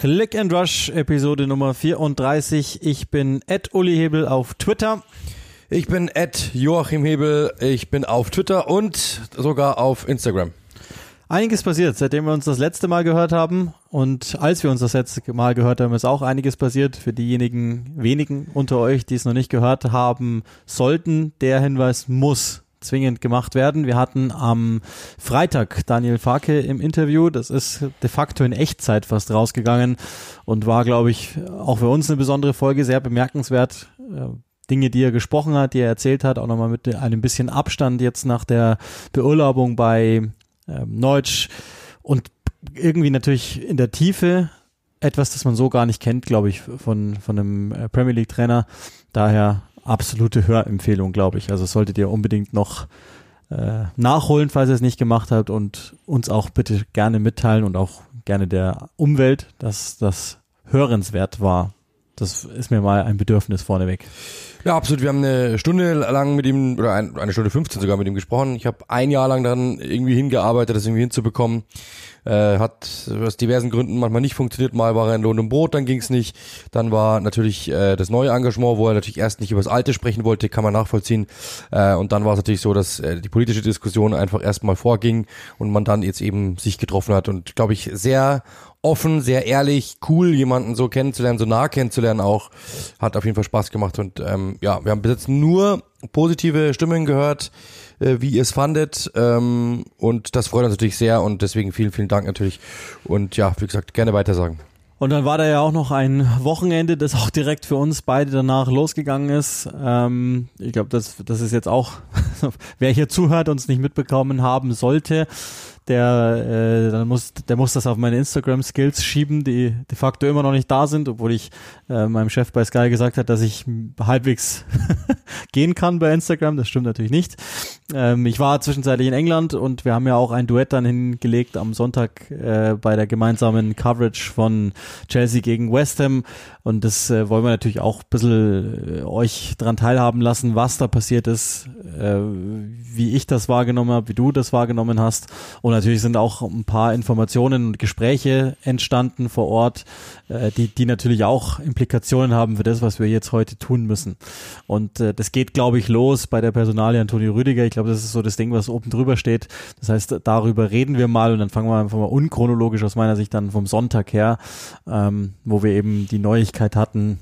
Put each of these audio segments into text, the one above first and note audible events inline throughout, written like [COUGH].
Click and Rush, Episode Nummer 34. Ich bin Ed Uli Hebel auf Twitter. Ich bin Ed Joachim Hebel. Ich bin auf Twitter und sogar auf Instagram. Einiges passiert, seitdem wir uns das letzte Mal gehört haben. Und als wir uns das letzte Mal gehört haben, ist auch einiges passiert. Für diejenigen wenigen unter euch, die es noch nicht gehört haben sollten, der Hinweis muss zwingend gemacht werden. Wir hatten am Freitag Daniel Farke im Interview. Das ist de facto in Echtzeit fast rausgegangen und war, glaube ich, auch für uns eine besondere Folge, sehr bemerkenswert. Äh, Dinge, die er gesprochen hat, die er erzählt hat, auch nochmal mit einem bisschen Abstand jetzt nach der Beurlaubung bei ähm, Neutsch und irgendwie natürlich in der Tiefe etwas, das man so gar nicht kennt, glaube ich, von, von einem äh, Premier League Trainer. Daher absolute Hörempfehlung, glaube ich. Also solltet ihr unbedingt noch äh, nachholen, falls ihr es nicht gemacht habt und uns auch bitte gerne mitteilen und auch gerne der Umwelt, dass das hörenswert war. Das ist mir mal ein Bedürfnis vorneweg. Ja, absolut. Wir haben eine Stunde lang mit ihm, oder ein, eine Stunde 15 sogar mit ihm gesprochen. Ich habe ein Jahr lang dann irgendwie hingearbeitet, das irgendwie hinzubekommen. Äh, hat aus diversen Gründen manchmal nicht funktioniert. Mal war er in Lohn und Brot, dann ging's nicht. Dann war natürlich äh, das neue Engagement, wo er natürlich erst nicht über das Alte sprechen wollte, kann man nachvollziehen. Äh, und dann war es natürlich so, dass äh, die politische Diskussion einfach erstmal vorging und man dann jetzt eben sich getroffen hat und glaube ich sehr offen, sehr ehrlich, cool, jemanden so kennenzulernen, so nah kennenzulernen auch. Hat auf jeden Fall Spaß gemacht und ähm, ja, wir haben bis jetzt nur positive Stimmen gehört, äh, wie ihr es fandet ähm, und das freut uns natürlich sehr und deswegen vielen, vielen Dank natürlich und ja, wie gesagt, gerne weiter sagen. Und dann war da ja auch noch ein Wochenende, das auch direkt für uns beide danach losgegangen ist. Ähm, ich glaube, das, das ist jetzt auch, [LAUGHS] wer hier zuhört und es nicht mitbekommen haben sollte, der, äh, dann muss, der muss das auf meine Instagram-Skills schieben, die de facto immer noch nicht da sind, obwohl ich äh, meinem Chef bei Sky gesagt hat, dass ich halbwegs [LAUGHS] gehen kann bei Instagram. Das stimmt natürlich nicht. Ähm, ich war zwischenzeitlich in England und wir haben ja auch ein Duett dann hingelegt am Sonntag äh, bei der gemeinsamen Coverage von Chelsea gegen West Ham. Und das äh, wollen wir natürlich auch ein bisschen äh, euch dran teilhaben lassen, was da passiert ist, äh, wie ich das wahrgenommen habe, wie du das wahrgenommen hast. Und natürlich sind auch ein paar Informationen und Gespräche entstanden vor Ort, äh, die, die natürlich auch Implikationen haben für das, was wir jetzt heute tun müssen. Und äh, das geht, glaube ich, los bei der Personalie Antonio Rüdiger. Ich glaube, das ist so das Ding, was oben drüber steht. Das heißt, darüber reden wir mal und dann fangen wir einfach mal unchronologisch aus meiner Sicht dann vom Sonntag her, ähm, wo wir eben die Neuigkeit hatten,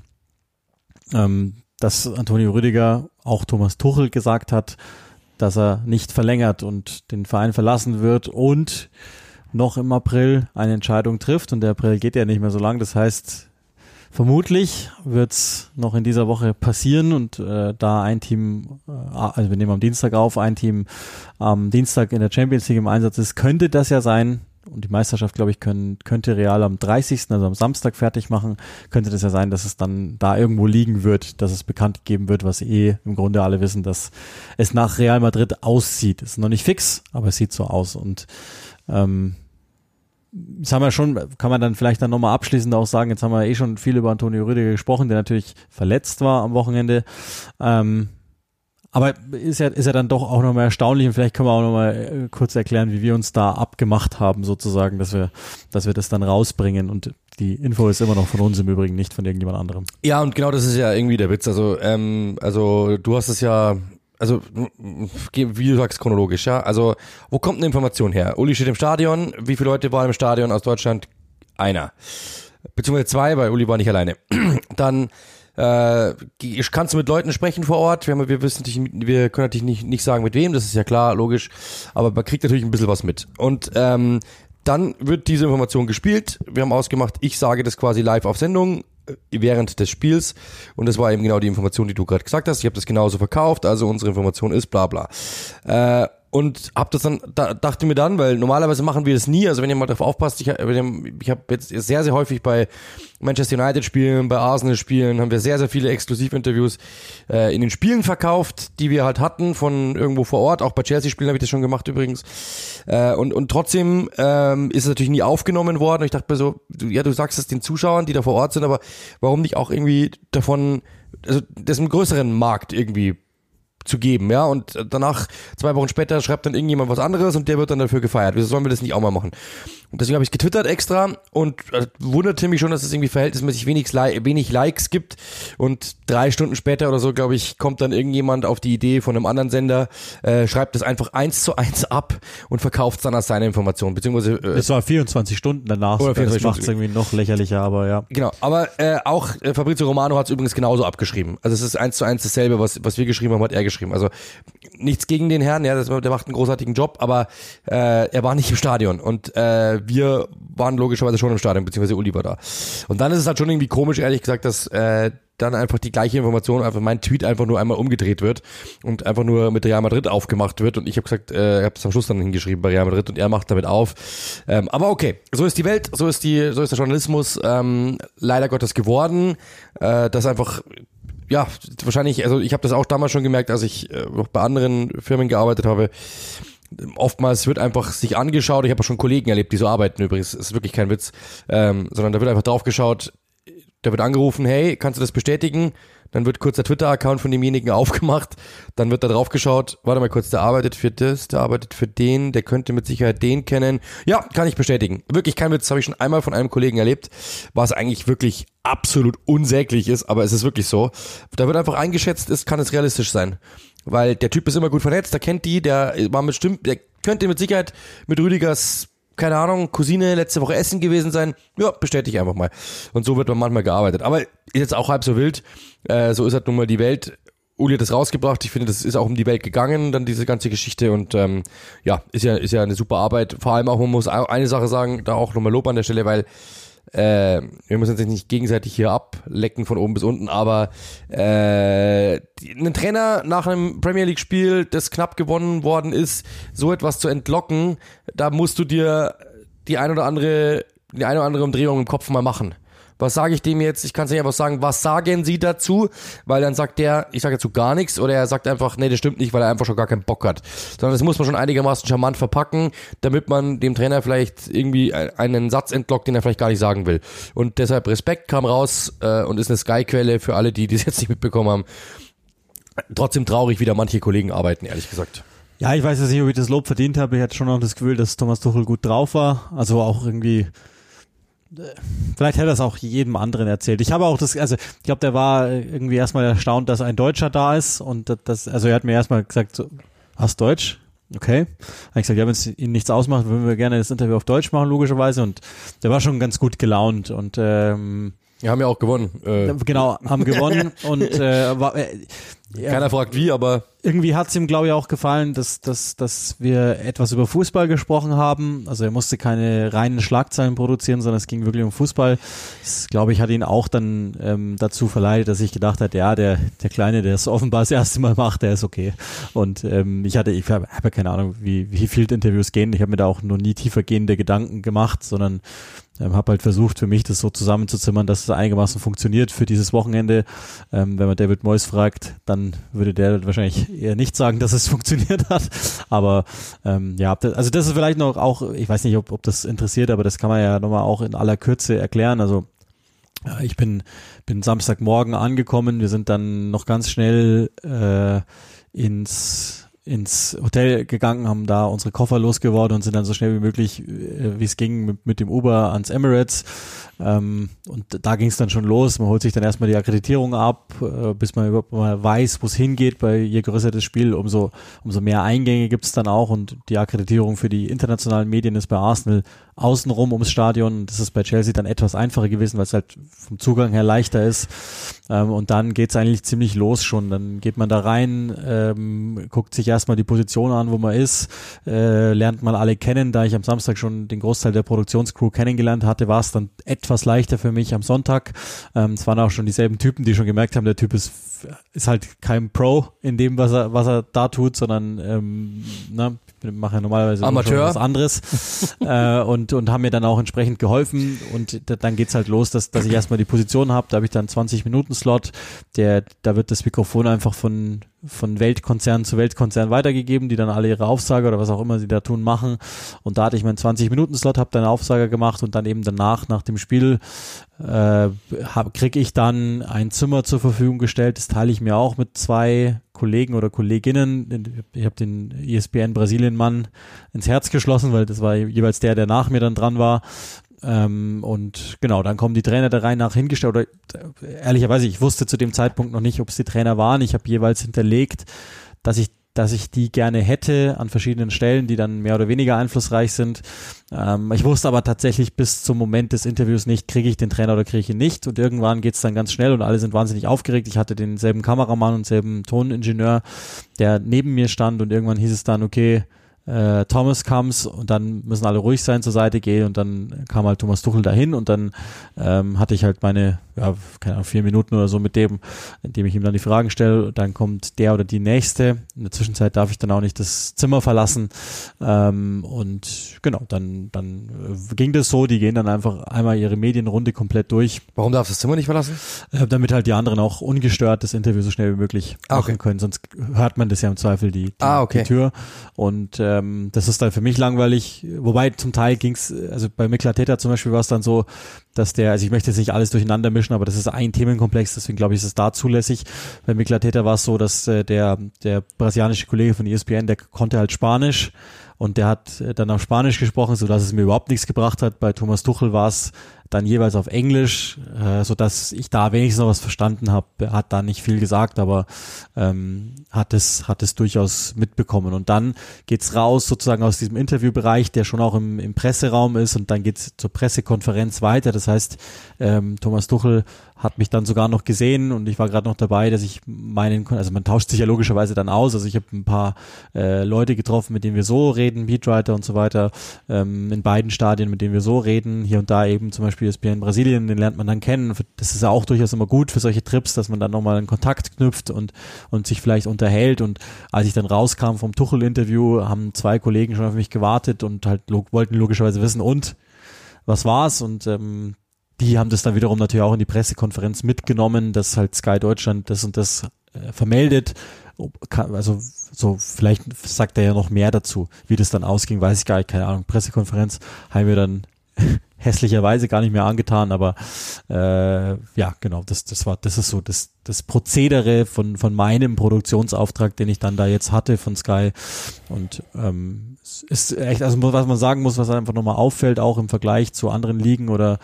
ähm, dass Antonio Rüdiger auch Thomas Tuchel gesagt hat, dass er nicht verlängert und den Verein verlassen wird und noch im April eine Entscheidung trifft und der April geht ja nicht mehr so lang. Das heißt, vermutlich wird's noch in dieser Woche passieren und äh, da ein Team, äh, also wir nehmen am Dienstag auf, ein Team am Dienstag in der Champions League im Einsatz ist, könnte das ja sein, und die Meisterschaft, glaube ich, können, könnte Real am 30., also am Samstag fertig machen, könnte das ja sein, dass es dann da irgendwo liegen wird, dass es bekannt gegeben wird, was eh im Grunde alle wissen, dass es nach Real Madrid aussieht. Ist noch nicht fix, aber es sieht so aus. Und ähm, das haben wir schon, kann man dann vielleicht dann nochmal abschließend auch sagen, jetzt haben wir eh schon viel über Antonio Rüdiger gesprochen, der natürlich verletzt war am Wochenende. Ähm, aber ist ja, ist ja dann doch auch nochmal erstaunlich und vielleicht können wir auch nochmal äh, kurz erklären, wie wir uns da abgemacht haben, sozusagen, dass wir, dass wir das dann rausbringen und die Info ist immer noch von uns im Übrigen, nicht von irgendjemand anderem. Ja, und genau das ist ja irgendwie der Witz. Also, ähm, also du hast es ja, also wie du sagst, chronologisch, ja. Also, wo kommt eine Information her? Uli steht im Stadion. Wie viele Leute waren im Stadion aus Deutschland? Einer. Beziehungsweise zwei, weil Uli war nicht alleine. [CLEARS THROAT] Dann äh, kannst du mit Leuten sprechen vor Ort? Wir, haben, wir wissen natürlich, wir können natürlich nicht, nicht sagen mit wem, das ist ja klar, logisch, aber man kriegt natürlich ein bisschen was mit. Und ähm, dann wird diese Information gespielt. Wir haben ausgemacht, ich sage das quasi live auf Sendung äh, während des Spiels und das war eben genau die Information, die du gerade gesagt hast. Ich habe das genauso verkauft, also unsere Information ist bla bla. Äh, und hab das dann da, dachte mir dann, weil normalerweise machen wir das nie, also wenn ihr mal darauf aufpasst, ich, ich habe jetzt sehr sehr häufig bei Manchester United Spielen, bei Arsenal Spielen haben wir sehr sehr viele Exklusivinterviews äh, in den Spielen verkauft, die wir halt hatten von irgendwo vor Ort, auch bei Chelsea Spielen habe ich das schon gemacht übrigens. Äh, und und trotzdem ähm, ist es natürlich nie aufgenommen worden. Und ich dachte mir so, ja, du sagst es den Zuschauern, die da vor Ort sind, aber warum nicht auch irgendwie davon also das im größeren Markt irgendwie zu geben, ja, und danach, zwei Wochen später, schreibt dann irgendjemand was anderes und der wird dann dafür gefeiert. Wieso sollen wir das nicht auch mal machen? Und deswegen habe ich getwittert extra und äh, wunderte mich schon, dass es irgendwie verhältnismäßig wenig, wenig Likes gibt. Und drei Stunden später oder so, glaube ich, kommt dann irgendjemand auf die Idee von einem anderen Sender, äh, schreibt das einfach eins zu eins ab und verkauft es dann als seine Information. Beziehungsweise äh, es war 24 Stunden danach. Oder 24 das macht es irgendwie noch lächerlicher, aber ja. Genau, aber äh, auch äh, Fabrizio Romano hat es übrigens genauso abgeschrieben. Also es ist eins zu eins dasselbe, was, was wir geschrieben haben, hat er geschrieben. Also nichts gegen den Herrn, ja, das, der macht einen großartigen Job, aber äh, er war nicht im Stadion und äh, wir waren logischerweise schon im Stadion, beziehungsweise Uli war da. Und dann ist es halt schon irgendwie komisch, ehrlich gesagt, dass äh, dann einfach die gleiche Information, einfach mein Tweet einfach nur einmal umgedreht wird und einfach nur mit Real Madrid aufgemacht wird und ich habe gesagt, äh, ich habe es am Schluss dann hingeschrieben bei Real Madrid und er macht damit auf. Ähm, aber okay, so ist die Welt, so ist die, so ist der Journalismus ähm, leider Gottes geworden, äh, dass einfach ja, wahrscheinlich, also ich habe das auch damals schon gemerkt, als ich äh, noch bei anderen Firmen gearbeitet habe. Oftmals wird einfach sich angeschaut, ich habe schon Kollegen erlebt, die so arbeiten übrigens, ist wirklich kein Witz, ähm, sondern da wird einfach drauf geschaut, da wird angerufen, hey, kannst du das bestätigen? Dann wird kurz der Twitter-Account von demjenigen [LAUGHS] aufgemacht, dann wird da drauf geschaut, warte mal kurz, der arbeitet für das, der arbeitet für den, der könnte mit Sicherheit den kennen. Ja, kann ich bestätigen. Wirklich kein Witz, habe ich schon einmal von einem Kollegen erlebt, was eigentlich wirklich absolut unsäglich ist, aber es ist wirklich so. Da wird einfach eingeschätzt, ist, kann es realistisch sein. Weil der Typ ist immer gut vernetzt, der kennt die, der war bestimmt, der könnte mit Sicherheit mit Rüdigers keine Ahnung, Cousine letzte Woche essen gewesen sein. Ja, bestätige einfach mal. Und so wird man manchmal gearbeitet. Aber ist jetzt auch halb so wild. Äh, so ist halt nun mal die Welt. Uli hat das rausgebracht. Ich finde, das ist auch um die Welt gegangen, dann diese ganze Geschichte. Und ähm, ja, ist ja, ist ja eine super Arbeit. Vor allem auch, man muss eine Sache sagen, da auch nochmal Lob an der Stelle, weil äh, wir müssen jetzt nicht gegenseitig hier ablecken von oben bis unten, aber äh, ein Trainer nach einem Premier League Spiel, das knapp gewonnen worden ist, so etwas zu entlocken, da musst du dir die ein oder andere die eine oder andere Umdrehung im Kopf mal machen. Was sage ich dem jetzt? Ich kann es nicht einfach sagen, was sagen Sie dazu? Weil dann sagt der, ich sage dazu gar nichts oder er sagt einfach, nee, das stimmt nicht, weil er einfach schon gar keinen Bock hat. Sondern das muss man schon einigermaßen charmant verpacken, damit man dem Trainer vielleicht irgendwie einen Satz entlockt, den er vielleicht gar nicht sagen will. Und deshalb Respekt kam raus äh, und ist eine Sky-Quelle für alle, die [LAUGHS] das jetzt nicht mitbekommen haben. Trotzdem traurig, wie da manche Kollegen arbeiten, ehrlich gesagt. Ja, ich weiß jetzt nicht, ob ich das Lob verdient habe. Ich hatte schon noch das Gefühl, dass Thomas Tuchel gut drauf war. Also auch irgendwie Vielleicht hätte er es auch jedem anderen erzählt. Ich habe auch das, also ich glaube, der war irgendwie erstmal erstaunt, dass ein Deutscher da ist und das, also er hat mir erstmal gesagt, so, hast Deutsch? Okay. Habe ich gesagt, ja, wenn es Ihnen nichts ausmacht, würden wir gerne das Interview auf Deutsch machen, logischerweise. Und der war schon ganz gut gelaunt und ähm, wir haben ja auch gewonnen. Äh. Genau, haben gewonnen [LAUGHS] und äh, war, äh, ja, Keiner fragt wie, aber irgendwie hat es ihm, glaube ich, auch gefallen, dass, dass, dass wir etwas über Fußball gesprochen haben. Also er musste keine reinen Schlagzeilen produzieren, sondern es ging wirklich um Fußball. Das, glaube ich, hat ihn auch dann ähm, dazu verleitet, dass ich gedacht hat, ja, der, der Kleine, der es offenbar das erste Mal macht, der ist okay. Und ähm, ich hatte, ich habe hab keine Ahnung, wie, wie viel Interviews gehen. Ich habe mir da auch noch nie tiefergehende Gedanken gemacht, sondern ähm, habe halt versucht, für mich das so zusammenzuzimmern, dass es einigermaßen funktioniert für dieses Wochenende. Ähm, wenn man David Moyes fragt, dann würde der wahrscheinlich eher nicht sagen, dass es [LAUGHS] funktioniert hat. Aber ähm, ja, also das ist vielleicht noch auch, ich weiß nicht, ob, ob das interessiert, aber das kann man ja nochmal auch in aller Kürze erklären. Also ich bin, bin Samstagmorgen angekommen, wir sind dann noch ganz schnell äh, ins ins Hotel gegangen, haben da unsere Koffer losgeworden und sind dann so schnell wie möglich, äh, wie es ging, mit, mit, dem Uber ans Emirates. Ähm, und da ging es dann schon los. Man holt sich dann erstmal die Akkreditierung ab, äh, bis man überhaupt mal weiß, wo es hingeht. Bei je größer das Spiel, umso, umso mehr Eingänge gibt es dann auch. Und die Akkreditierung für die internationalen Medien ist bei Arsenal außenrum ums Stadion. Das ist bei Chelsea dann etwas einfacher gewesen, weil es halt vom Zugang her leichter ist. Ähm, und dann geht's eigentlich ziemlich los schon. Dann geht man da rein, ähm, guckt sich erstmal die Position an, wo man ist, äh, lernt mal alle kennen. Da ich am Samstag schon den Großteil der Produktionscrew kennengelernt hatte, war es dann etwas leichter für mich am Sonntag. Ähm, es waren auch schon dieselben Typen, die schon gemerkt haben, der Typ ist ist halt kein Pro in dem, was er, was er da tut, sondern ähm, na, ne, mache ja normalerweise was anderes. [LAUGHS] Äh, und, und haben mir dann auch entsprechend geholfen. Und dann geht's halt los, dass, dass ich erstmal die Position habe, da habe ich dann 20 Minuten Slot, der, da wird das Mikrofon einfach von von Weltkonzern zu Weltkonzern weitergegeben, die dann alle ihre Aufsage oder was auch immer sie da tun machen. Und da hatte ich meinen 20-Minuten-Slot, habe dann Aufsage gemacht und dann eben danach, nach dem Spiel, äh, kriege ich dann ein Zimmer zur Verfügung gestellt. Das teile ich mir auch mit zwei Kollegen oder Kolleginnen. Ich habe den ESPN Brasilien-Mann ins Herz geschlossen, weil das war jeweils der, der nach mir dann dran war. Ähm, und genau, dann kommen die Trainer der Reihe nach hingestellt. Oder ehrlicherweise, ich wusste zu dem Zeitpunkt noch nicht, ob es die Trainer waren. Ich habe jeweils hinterlegt, dass ich dass ich die gerne hätte an verschiedenen Stellen, die dann mehr oder weniger einflussreich sind. Ähm, ich wusste aber tatsächlich bis zum Moment des Interviews nicht, kriege ich den Trainer oder kriege ich ihn nicht. Und irgendwann geht's dann ganz schnell und alle sind wahnsinnig aufgeregt. Ich hatte denselben Kameramann und selben Toningenieur, der neben mir stand und irgendwann hieß es dann, okay, äh, Thomas comes und dann müssen alle ruhig sein, zur Seite gehen und dann kam halt Thomas Tuchel dahin und dann ähm, hatte ich halt meine, ja, keine Ahnung, vier Minuten oder so mit dem, indem ich ihm dann die Fragen stelle. Dann kommt der oder die nächste. In der Zwischenzeit darf ich dann auch nicht das Zimmer verlassen. Ähm, und genau, dann, dann äh, ging das so, die gehen dann einfach einmal ihre Medienrunde komplett durch. Warum darfst du das Zimmer nicht verlassen? Äh, damit halt die anderen auch ungestört das Interview so schnell wie möglich Ah, machen okay. können. Sonst hört man das ja im Zweifel die, die, Ah, okay. die Tür. Und ähm, das ist dann für mich langweilig. Wobei zum Teil ging's, also bei Miklateta zum Beispiel war es dann so, dass der, also ich möchte jetzt nicht alles durcheinander mischen, aber das ist ein Themenkomplex, deswegen glaube ich, ist es da zulässig. Bei Miklateta war es so, dass äh, der, der brasilianische Kollege von ESPN, der konnte halt Spanisch und der hat äh, dann auf Spanisch gesprochen, so dass es mir überhaupt nichts gebracht hat. Bei Thomas Tuchel war es dann jeweils auf Englisch, äh, so dass ich da wenigstens noch was verstanden habe. Hat da nicht viel gesagt, aber ähm, hat es hat es durchaus mitbekommen. Und dann geht's raus sozusagen aus diesem Interviewbereich, der schon auch im, im Presseraum ist, und dann geht's zur Pressekonferenz weiter. Das heißt, ähm, Thomas Tuchel hat mich dann sogar noch gesehen und ich war gerade noch dabei, dass ich meinen, also man tauscht sich ja logischerweise dann aus. Also ich habe ein paar äh, Leute getroffen, mit denen wir so reden, Beatwriter und so weiter, ähm, in beiden Stadien, mit denen wir so reden. Hier und da eben zum Beispiel ESPN in Brasilien, den lernt man dann kennen. Das ist ja auch durchaus immer gut für solche Trips, dass man dann nochmal einen Kontakt knüpft und, und sich vielleicht unterhält. Und als ich dann rauskam vom Tuchel-Interview, haben zwei Kollegen schon auf mich gewartet und halt wollten logischerweise wissen, und was war's? Und ähm, die haben das dann wiederum natürlich auch in die Pressekonferenz mitgenommen, dass halt Sky Deutschland das und das äh, vermeldet. Also so, vielleicht sagt er ja noch mehr dazu. Wie das dann ausging, weiß ich gar nicht, keine Ahnung. Pressekonferenz haben wir dann hässlicherweise gar nicht mehr angetan, aber äh, ja, genau, das, das war, das ist so das, das Prozedere von, von meinem Produktionsauftrag, den ich dann da jetzt hatte von Sky. Und ähm, es ist echt, also was man sagen muss, was einfach nochmal auffällt, auch im Vergleich zu anderen Ligen oder,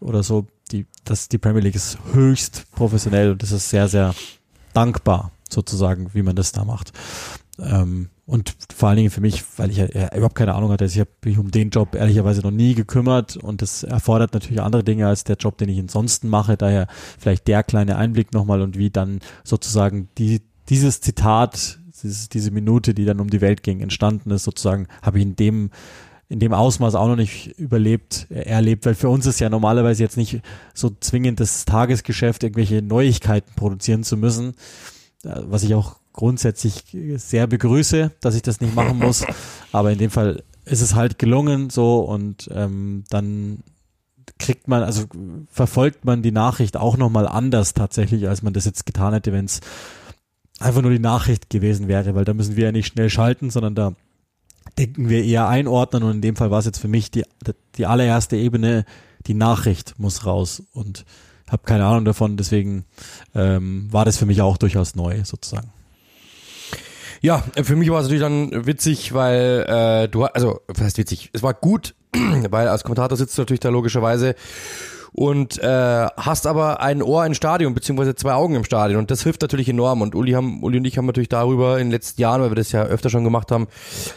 oder so, die, dass die Premier League ist höchst professionell und das ist sehr, sehr dankbar, sozusagen, wie man das da macht. Ähm, und vor allen Dingen für mich, weil ich ja überhaupt keine Ahnung hatte, also ich habe mich um den Job ehrlicherweise noch nie gekümmert und das erfordert natürlich andere Dinge als der Job, den ich ansonsten mache. Daher vielleicht der kleine Einblick nochmal und wie dann sozusagen die, dieses Zitat, dieses, diese Minute, die dann um die Welt ging, entstanden ist, sozusagen, habe ich in dem in dem Ausmaß auch noch nicht überlebt, äh, erlebt, weil für uns ist ja normalerweise jetzt nicht so zwingend das Tagesgeschäft, irgendwelche Neuigkeiten produzieren zu müssen, äh, was ich auch grundsätzlich sehr begrüße, dass ich das nicht machen [LAUGHS] muss. Aber in dem Fall ist es halt gelungen so und ähm, dann kriegt man, also verfolgt man die Nachricht auch nochmal anders tatsächlich, als man das jetzt getan hätte, wenn es einfach nur die Nachricht gewesen wäre, weil da müssen wir ja nicht schnell schalten, sondern da denken wir eher einordnen und in dem Fall war es jetzt für mich die, die allererste Ebene, die Nachricht muss raus und habe keine Ahnung davon, deswegen ähm, war das für mich auch durchaus neu sozusagen. Ja, für mich war es natürlich dann witzig, weil äh, du, also, was heißt witzig? Es war gut, [CLEARS THROAT] weil als Kommentator sitzt du natürlich da logischerweise und äh, hast aber ein Ohr im Stadion, beziehungsweise zwei Augen im Stadion und das hilft natürlich enorm und Uli, haben, Uli und ich haben natürlich darüber in den letzten Jahren, weil wir das ja öfter schon gemacht haben,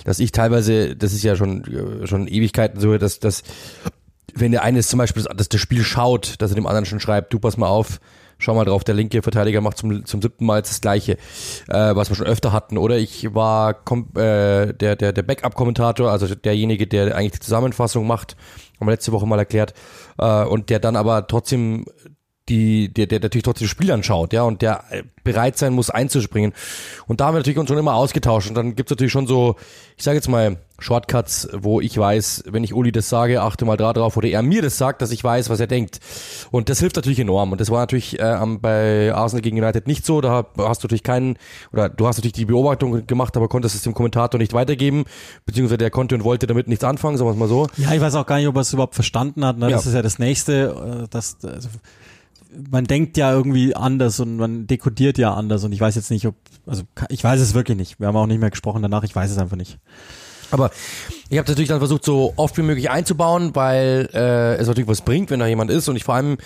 dass ich teilweise, das ist ja schon, äh, schon Ewigkeiten so, dass, dass wenn der eine ist zum Beispiel, dass das Spiel schaut, dass er dem anderen schon schreibt, du pass mal auf, schau mal drauf, der linke Verteidiger macht zum, zum siebten Mal jetzt das Gleiche, äh, was wir schon öfter hatten. Oder ich war kom äh, der, der, der Backup-Kommentator, also derjenige, der eigentlich die Zusammenfassung macht, haben wir letzte Woche mal erklärt, äh, und der dann aber trotzdem die, der, der natürlich trotzdem das Spiel anschaut, ja, und der äh, bereit sein muss einzuspringen. Und da haben wir natürlich uns schon immer ausgetauscht. Und dann gibt's natürlich schon so, ich sage jetzt mal, Shortcuts, wo ich weiß, wenn ich Uli das sage, achte mal da drauf, oder er mir das sagt, dass ich weiß, was er denkt. Und das hilft natürlich enorm. Und das war natürlich äh, bei Arsenal gegen United nicht so. Da hast du natürlich keinen, oder du hast natürlich die Beobachtung gemacht, aber konntest es dem Kommentator nicht weitergeben, beziehungsweise der konnte und wollte damit nichts anfangen, sagen wir mal so. Ja, ich weiß auch gar nicht, ob er es überhaupt verstanden hat. Ne? Das Ja. ist ja das Nächste. äh, Das, also, man denkt ja irgendwie anders und man dekodiert ja anders und ich weiß jetzt nicht, ob, also ich weiß es wirklich nicht. Wir haben auch nicht mehr gesprochen danach, ich weiß es einfach nicht. Aber ich habe natürlich dann versucht, so oft wie möglich einzubauen, weil äh, es natürlich was bringt, wenn da jemand ist und ich vor allem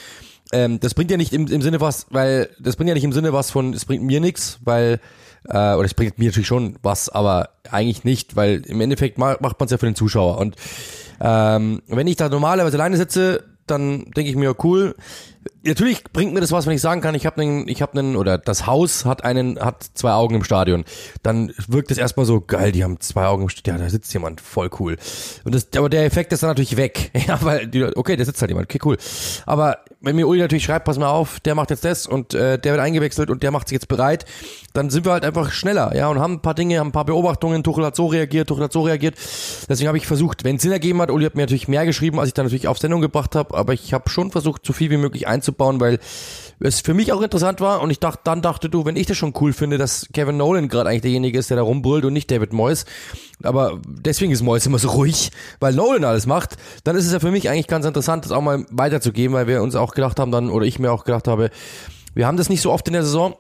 ähm, das bringt ja nicht im, im Sinne was, weil das bringt ja nicht im Sinne was von, es bringt mir nichts, weil äh, oder es bringt mir natürlich schon was, aber eigentlich nicht, weil im Endeffekt macht man es ja für den Zuschauer und ähm, wenn ich da normalerweise alleine sitze, dann denke ich mir, cool, natürlich bringt mir das was, wenn ich sagen kann, ich habe einen, ich habe einen oder das Haus hat einen, hat zwei Augen im Stadion. Dann wirkt es erstmal so geil, die haben zwei Augen im Stadion, ja, da sitzt jemand, voll cool. Und das, aber der Effekt ist dann natürlich weg, [LAUGHS] ja, weil die, okay, da sitzt halt jemand, okay, cool. Aber wenn mir Uli natürlich schreibt, pass mal auf, der macht jetzt das und äh, der wird eingewechselt und der macht sich jetzt bereit, dann sind wir halt einfach schneller, ja, und haben ein paar Dinge, haben ein paar Beobachtungen. Tuchel hat so reagiert, Tuchel hat so reagiert. Deswegen habe ich versucht, wenn es Sinn ergeben hat, Uli hat mir natürlich mehr geschrieben, als ich dann natürlich auf Sendung gebracht habe, aber ich habe schon versucht, so viel wie möglich einzubauen, weil es für mich auch interessant war und ich dachte, dann dachte du, wenn ich das schon cool finde, dass Kevin Nolan gerade eigentlich derjenige ist, der da rumbrüllt und nicht David Moyes, aber deswegen ist Moyes immer so ruhig, weil Nolan alles macht, dann ist es ja für mich eigentlich ganz interessant, das auch mal weiterzugeben, weil wir uns auch gedacht haben dann, oder ich mir auch gedacht habe, wir haben das nicht so oft in der Saison,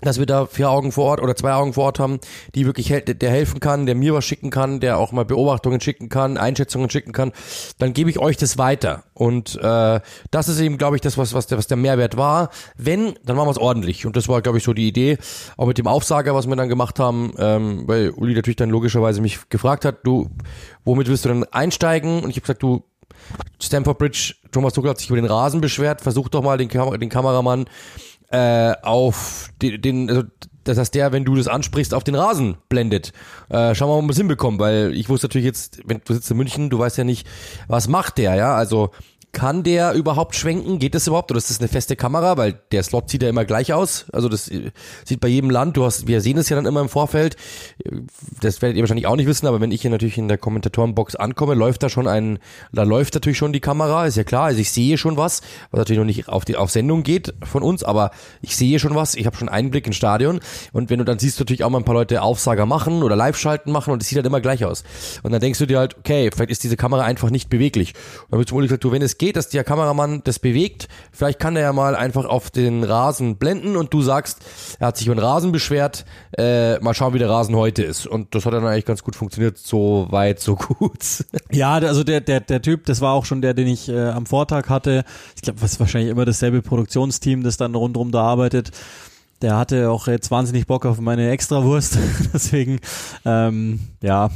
dass wir da vier Augen vor Ort oder zwei Augen vor Ort haben, die wirklich der helfen kann, der mir was schicken kann, der auch mal Beobachtungen schicken kann, Einschätzungen schicken kann, dann gebe ich euch das weiter. Und äh, das ist eben, glaube ich, das, was, was, der, was der Mehrwert war. Wenn, dann machen wir es ordentlich. Und das war, glaube ich, so die Idee. Auch mit dem Aufsager, was wir dann gemacht haben, ähm, weil Uli natürlich dann logischerweise mich gefragt hat, du, womit willst du denn einsteigen? Und ich habe gesagt, du, Stamford Bridge, Thomas Tuchel hat sich über den Rasen beschwert, versuch doch mal den, Kam den Kameramann äh, auf den, den also das der, wenn du das ansprichst, auf den Rasen blendet. Äh, schauen wir mal, ob wir es hinbekommen, weil ich wusste natürlich jetzt, wenn du sitzt in München, du weißt ja nicht, was macht der, ja, also kann der überhaupt schwenken? Geht das überhaupt? Oder ist das eine feste Kamera? Weil der Slot sieht ja immer gleich aus. Also das äh, sieht bei jedem Land. Du hast, wir sehen es ja dann immer im Vorfeld. Das werdet ihr wahrscheinlich auch nicht wissen, aber wenn ich hier natürlich in der Kommentatorenbox ankomme, läuft da schon ein, da läuft natürlich schon die Kamera, ist ja klar. Also ich sehe schon was, was natürlich noch nicht auf die auf Sendung geht von uns, aber ich sehe schon was. Ich habe schon Einblick ins Stadion. Und wenn du dann siehst, natürlich auch mal ein paar Leute Aufsager machen oder Live-Schalten machen und es sieht halt immer gleich aus. Und dann denkst du dir halt, okay, vielleicht ist diese Kamera einfach nicht beweglich. Und dann wird zum gesagt, du, wenn es geht, geht, dass der Kameramann das bewegt. Vielleicht kann er ja mal einfach auf den Rasen blenden und du sagst, er hat sich über den Rasen beschwert. Äh, mal schauen, wie der Rasen heute ist. Und das hat dann eigentlich ganz gut funktioniert. So weit, so gut. [LAUGHS] Ja, also der, der, der Typ, das war auch schon der, den ich äh, am Vortag hatte. Ich glaube, was wahrscheinlich immer dasselbe Produktionsteam, das dann rundherum da arbeitet der hatte auch jetzt wahnsinnig Bock auf meine Extrawurst. [LAUGHS] Deswegen, ähm, ja.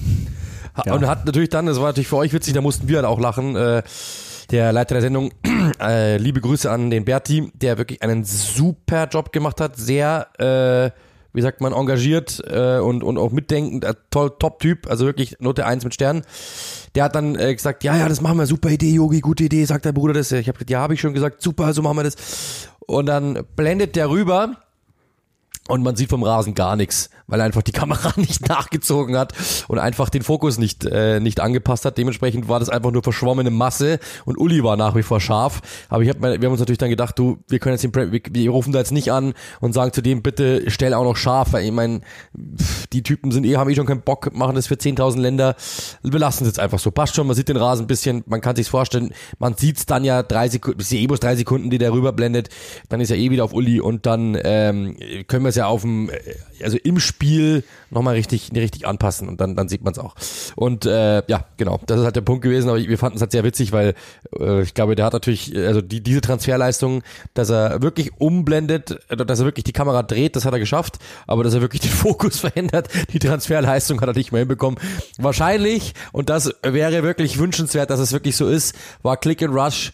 ja. Und hat natürlich dann, das war natürlich für euch witzig, da mussten wir halt auch lachen. Äh, der Leiter der Sendung, [CLEARS THROAT] äh, liebe Grüße an den Berti, der wirklich einen super Job gemacht hat, sehr, äh, wie sagt man, engagiert äh, und, und auch mitdenkend, äh, toll, Top-Typ, also wirklich Note 1 mit Sternen. Der hat dann äh, gesagt, ja, ja, das machen wir, super Idee, Yogi, gute Idee, sagt der Bruder das. Ich habe gesagt, ja, habe ich schon gesagt, super, so machen wir das. Und dann blendet der rüber und man sieht vom Rasen gar nichts, weil einfach die [LAUGHS] Kamera nicht nachgezogen hat und einfach den Fokus nicht, äh, nicht angepasst hat. Dementsprechend war das einfach nur verschwommene Masse und Uli war nach wie vor scharf. Aber ich hab, wir haben uns natürlich dann gedacht, du, wir können jetzt den wir, wir rufen da jetzt nicht an und sagen zu dem, bitte stell auch noch scharf, weil ich meine, die Typen sind eh, haben eh schon keinen Bock, machen das für 10.000 Länder. Wir lassen es jetzt einfach so. Passt schon, man sieht den Rasen ein bisschen, man kann sich's vorstellen, man sieht's dann ja drei Sekunden, ist ja eh bloß drei Sekunden, die der rüber blendet, dann ist er eh wieder auf Uli und dann ähm, können wir es ja auf dem, äh, also im Spiel nochmal richtig, richtig anpassen und dann, dann sieht man es auch. Und äh, ja, genau, das ist halt der Punkt gewesen, aber wir fanden es halt sehr witzig, weil äh, ich glaube, der hat natürlich, also die, diese Transferleistung, dass er wirklich umblendet, äh, dass er wirklich die Kamera dreht, das hat er geschafft, aber dass er wirklich den [LAUGHS] Fokus verändert, die Transferleistung hat er nicht mehr hinbekommen. Wahrscheinlich, und das wäre wirklich wünschenswert, dass es wirklich so ist, war Click and Rush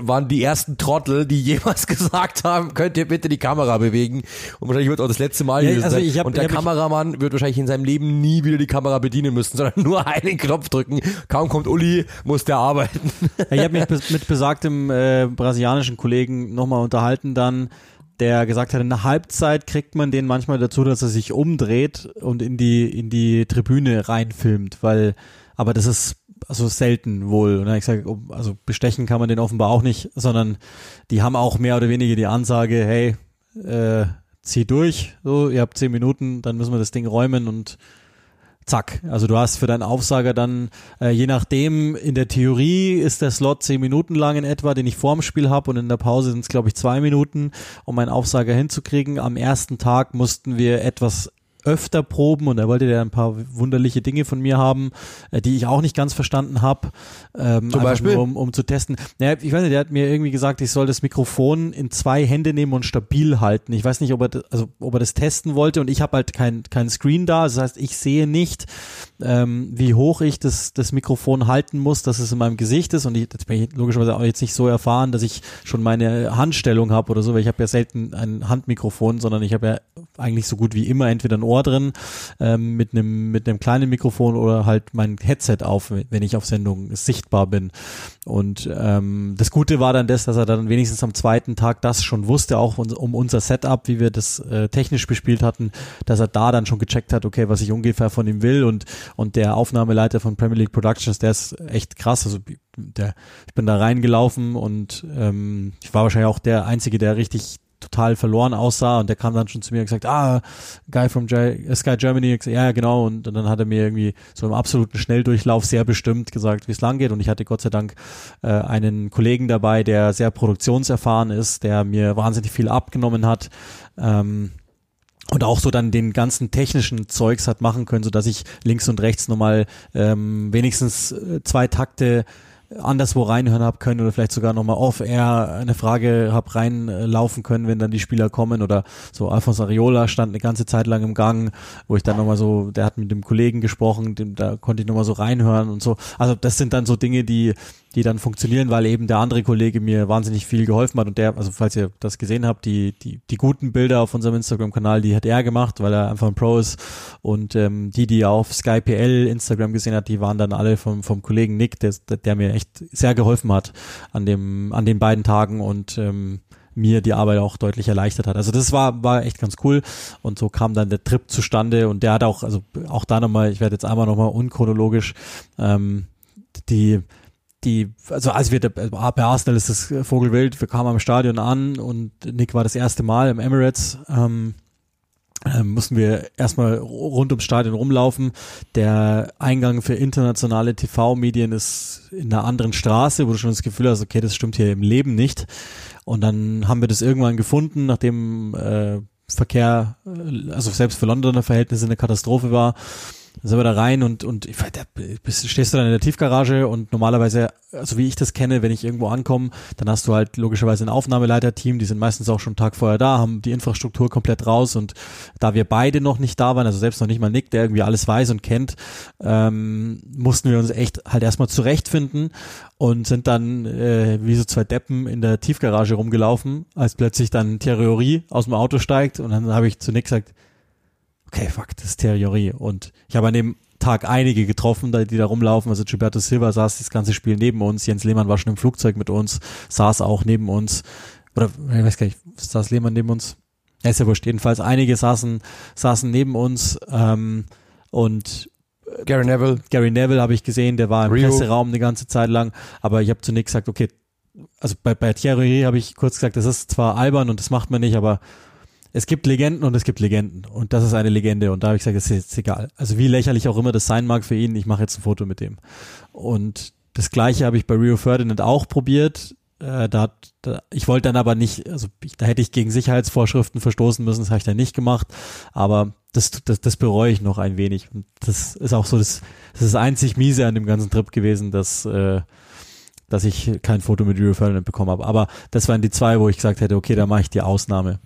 waren die ersten Trottel, die jemals [LAUGHS] gesagt haben, könnt ihr bitte die Kamera bewegen. Und wahrscheinlich wird auch das letzte Mal ja, also ich hab, Und der Kameramann wird wahrscheinlich in seinem Leben nie wieder die Kamera bedienen müssen, [LAUGHS] sondern nur einen Knopf drücken. Kaum kommt Uli, muss der arbeiten. Ich habe mich mit besagtem äh, brasilianischen Kollegen nochmal unterhalten dann, der gesagt hat, in der Halbzeit kriegt man den manchmal dazu, dass er sich umdreht und in die, in die Tribüne reinfilmt, weil, aber das ist also selten wohl. Und dann habe ich gesagt, also bestechen kann man den offenbar auch nicht, sondern die haben auch mehr oder weniger die Ansage, hey, äh, zieh durch, so, ihr habt zehn Minuten, dann müssen wir das Ding räumen und zack. Also du hast für deinen Aufsager dann, äh, je nachdem, in der Theorie ist der Slot zehn Minuten lang in etwa, den ich vorm Spiel habe und in der Pause sind es, glaube ich, zwei Minuten, um meinen Aufsager hinzukriegen. Am ersten Tag mussten wir etwas öfter proben und er wollte ja ein paar wunderliche Dinge von mir haben, äh, die ich auch nicht ganz verstanden habe. Ähm, Zum Beispiel? Nur, um, um zu testen. Naja, ich weiß nicht, der hat mir irgendwie gesagt, ich soll das Mikrofon in zwei Hände nehmen und stabil halten. Ich weiß nicht, ob er, das, also, ob er das testen wollte und ich habe halt kein, kein Screen da. Das heißt, ich sehe nicht, ähm, wie hoch ich das, das Mikrofon halten muss, dass es in meinem Gesicht ist und ich, das bin ich logischerweise auch jetzt nicht so erfahren, dass ich schon meine Handstellung habe oder so, weil ich habe ja selten ein Handmikrofon, sondern ich habe ja eigentlich so gut wie immer entweder ein Ohr drin ähm, mit einem mit einem kleinen Mikrofon oder halt mein Headset auf, wenn ich auf Sendung sichtbar bin. Und ähm, das Gute war dann das, dass er dann wenigstens am zweiten Tag das schon wusste, auch um unser Setup, wie wir das äh, technisch bespielt hatten, dass er da dann schon gecheckt hat, okay, was ich ungefähr von ihm will und und der Aufnahmeleiter von Premier League Productions, der ist echt krass. Also der, ich bin da reingelaufen und ähm, ich war wahrscheinlich auch der Einzige, der richtig total verloren aussah und der kam dann schon zu mir und gesagt, ah, Guy from J Sky Germany, gesagt, ja genau und, und, dann hat er mir irgendwie so im absoluten Schnelldurchlauf sehr bestimmt gesagt, wie es lang geht und ich hatte Gott sei Dank äh, einen Kollegen dabei, der sehr produktionserfahren ist, der mir wahnsinnig viel abgenommen hat. Ähm, und auch so dann den ganzen technischen Zeugs hat machen können, so dass ich links und rechts nochmal ähm, wenigstens äh, zwei Takte anderswo reinhören habe können oder vielleicht sogar nochmal off-air eine Frage habe reinlaufen können, wenn dann die Spieler kommen oder so Alphonse Ariola stand eine ganze Zeit lang im Gang, wo ich dann nochmal so, der hat mit dem Kollegen gesprochen, dem, da konnte ich nochmal so reinhören und so. Also das sind dann so Dinge, die die dann funktionieren, weil eben der andere Kollege mir wahnsinnig viel geholfen hat und der, also falls ihr das gesehen habt, die, die, die guten Bilder auf unserem Instagram-Kanal, die hat er gemacht, weil er einfach ein Pro ist und ähm, die, die er auf SkyPL Instagram gesehen hat, die waren dann alle vom, vom Kollegen Nick, der, der mir echt sehr geholfen hat an dem, an den beiden Tagen und ähm, mir die Arbeit auch deutlich erleichtert hat. Also das war, war echt ganz cool. Und so kam dann der Trip zustande und der hat auch, also auch da nochmal, ich werde jetzt einmal nochmal unchronologisch, ähm, die die, also als wir bei Arsenal ist das Vogelwild, wir kamen am Stadion an und Nick war das erste Mal im Emirates. Ähm, äh, mussten wir erstmal rund ums Stadion rumlaufen. Der Eingang für internationale TV-Medien ist in einer anderen Straße, wo du schon das Gefühl hast, okay, das stimmt hier im Leben nicht. Und dann haben wir das irgendwann gefunden, nachdem äh, Verkehr, äh, also selbst für Londoner Verhältnisse eine Katastrophe war dann sind wir da rein und, und ich, da bist, stehst du dann in der Tiefgarage und normalerweise, also wie ich das kenne, wenn ich irgendwo ankomme, dann hast du halt logischerweise ein Aufnahmeleiterteam, die sind meistens auch schon einen Tag vorher da, haben die Infrastruktur komplett raus und da wir beide noch nicht da waren, also selbst noch nicht mal Nick, der irgendwie alles weiß und kennt, ähm, mussten wir uns echt halt erstmal zurechtfinden und sind dann äh, wie so zwei Deppen in der Tiefgarage rumgelaufen, als plötzlich dann Theorie aus dem Auto steigt und dann habe ich zu Nick gesagt, okay, fuck, das ist Theorie. Und ich habe an dem Tag einige getroffen, die da rumlaufen. Also Gilberto Silva saß das ganze Spiel neben uns. Jens Lehmann war schon im Flugzeug mit uns, saß auch neben uns. Oder, ich weiß gar nicht, saß Lehmann neben uns? Ja, ist ja wurscht. Jedenfalls einige saßen, saßen neben uns, ähm, und Gary Neville. Gary Neville habe ich gesehen, der war im Rio. Presseraum eine ganze Zeit lang, aber ich habe zunächst gesagt, okay, also bei, bei Thierry habe ich kurz gesagt, das ist zwar albern und das macht man nicht, aber es gibt Legenden und es gibt Legenden. Und das ist eine Legende. Und da habe ich gesagt, das ist jetzt egal. Also wie lächerlich auch immer das sein mag für ihn, ich mache jetzt ein Foto mit dem. Und das gleiche habe ich bei Rio Ferdinand auch probiert. Äh, da, da ich wollte dann aber nicht, also da hätte ich gegen Sicherheitsvorschriften verstoßen müssen, das habe ich dann nicht gemacht. Aber das, das, das bereue ich noch ein wenig. Und das ist auch so das, das ist das einzig miese an dem ganzen Trip gewesen, dass äh, dass ich kein Foto mit Rio Ferdinand bekommen habe. Aber das waren die zwei, wo ich gesagt hätte, okay, da mache ich die Ausnahme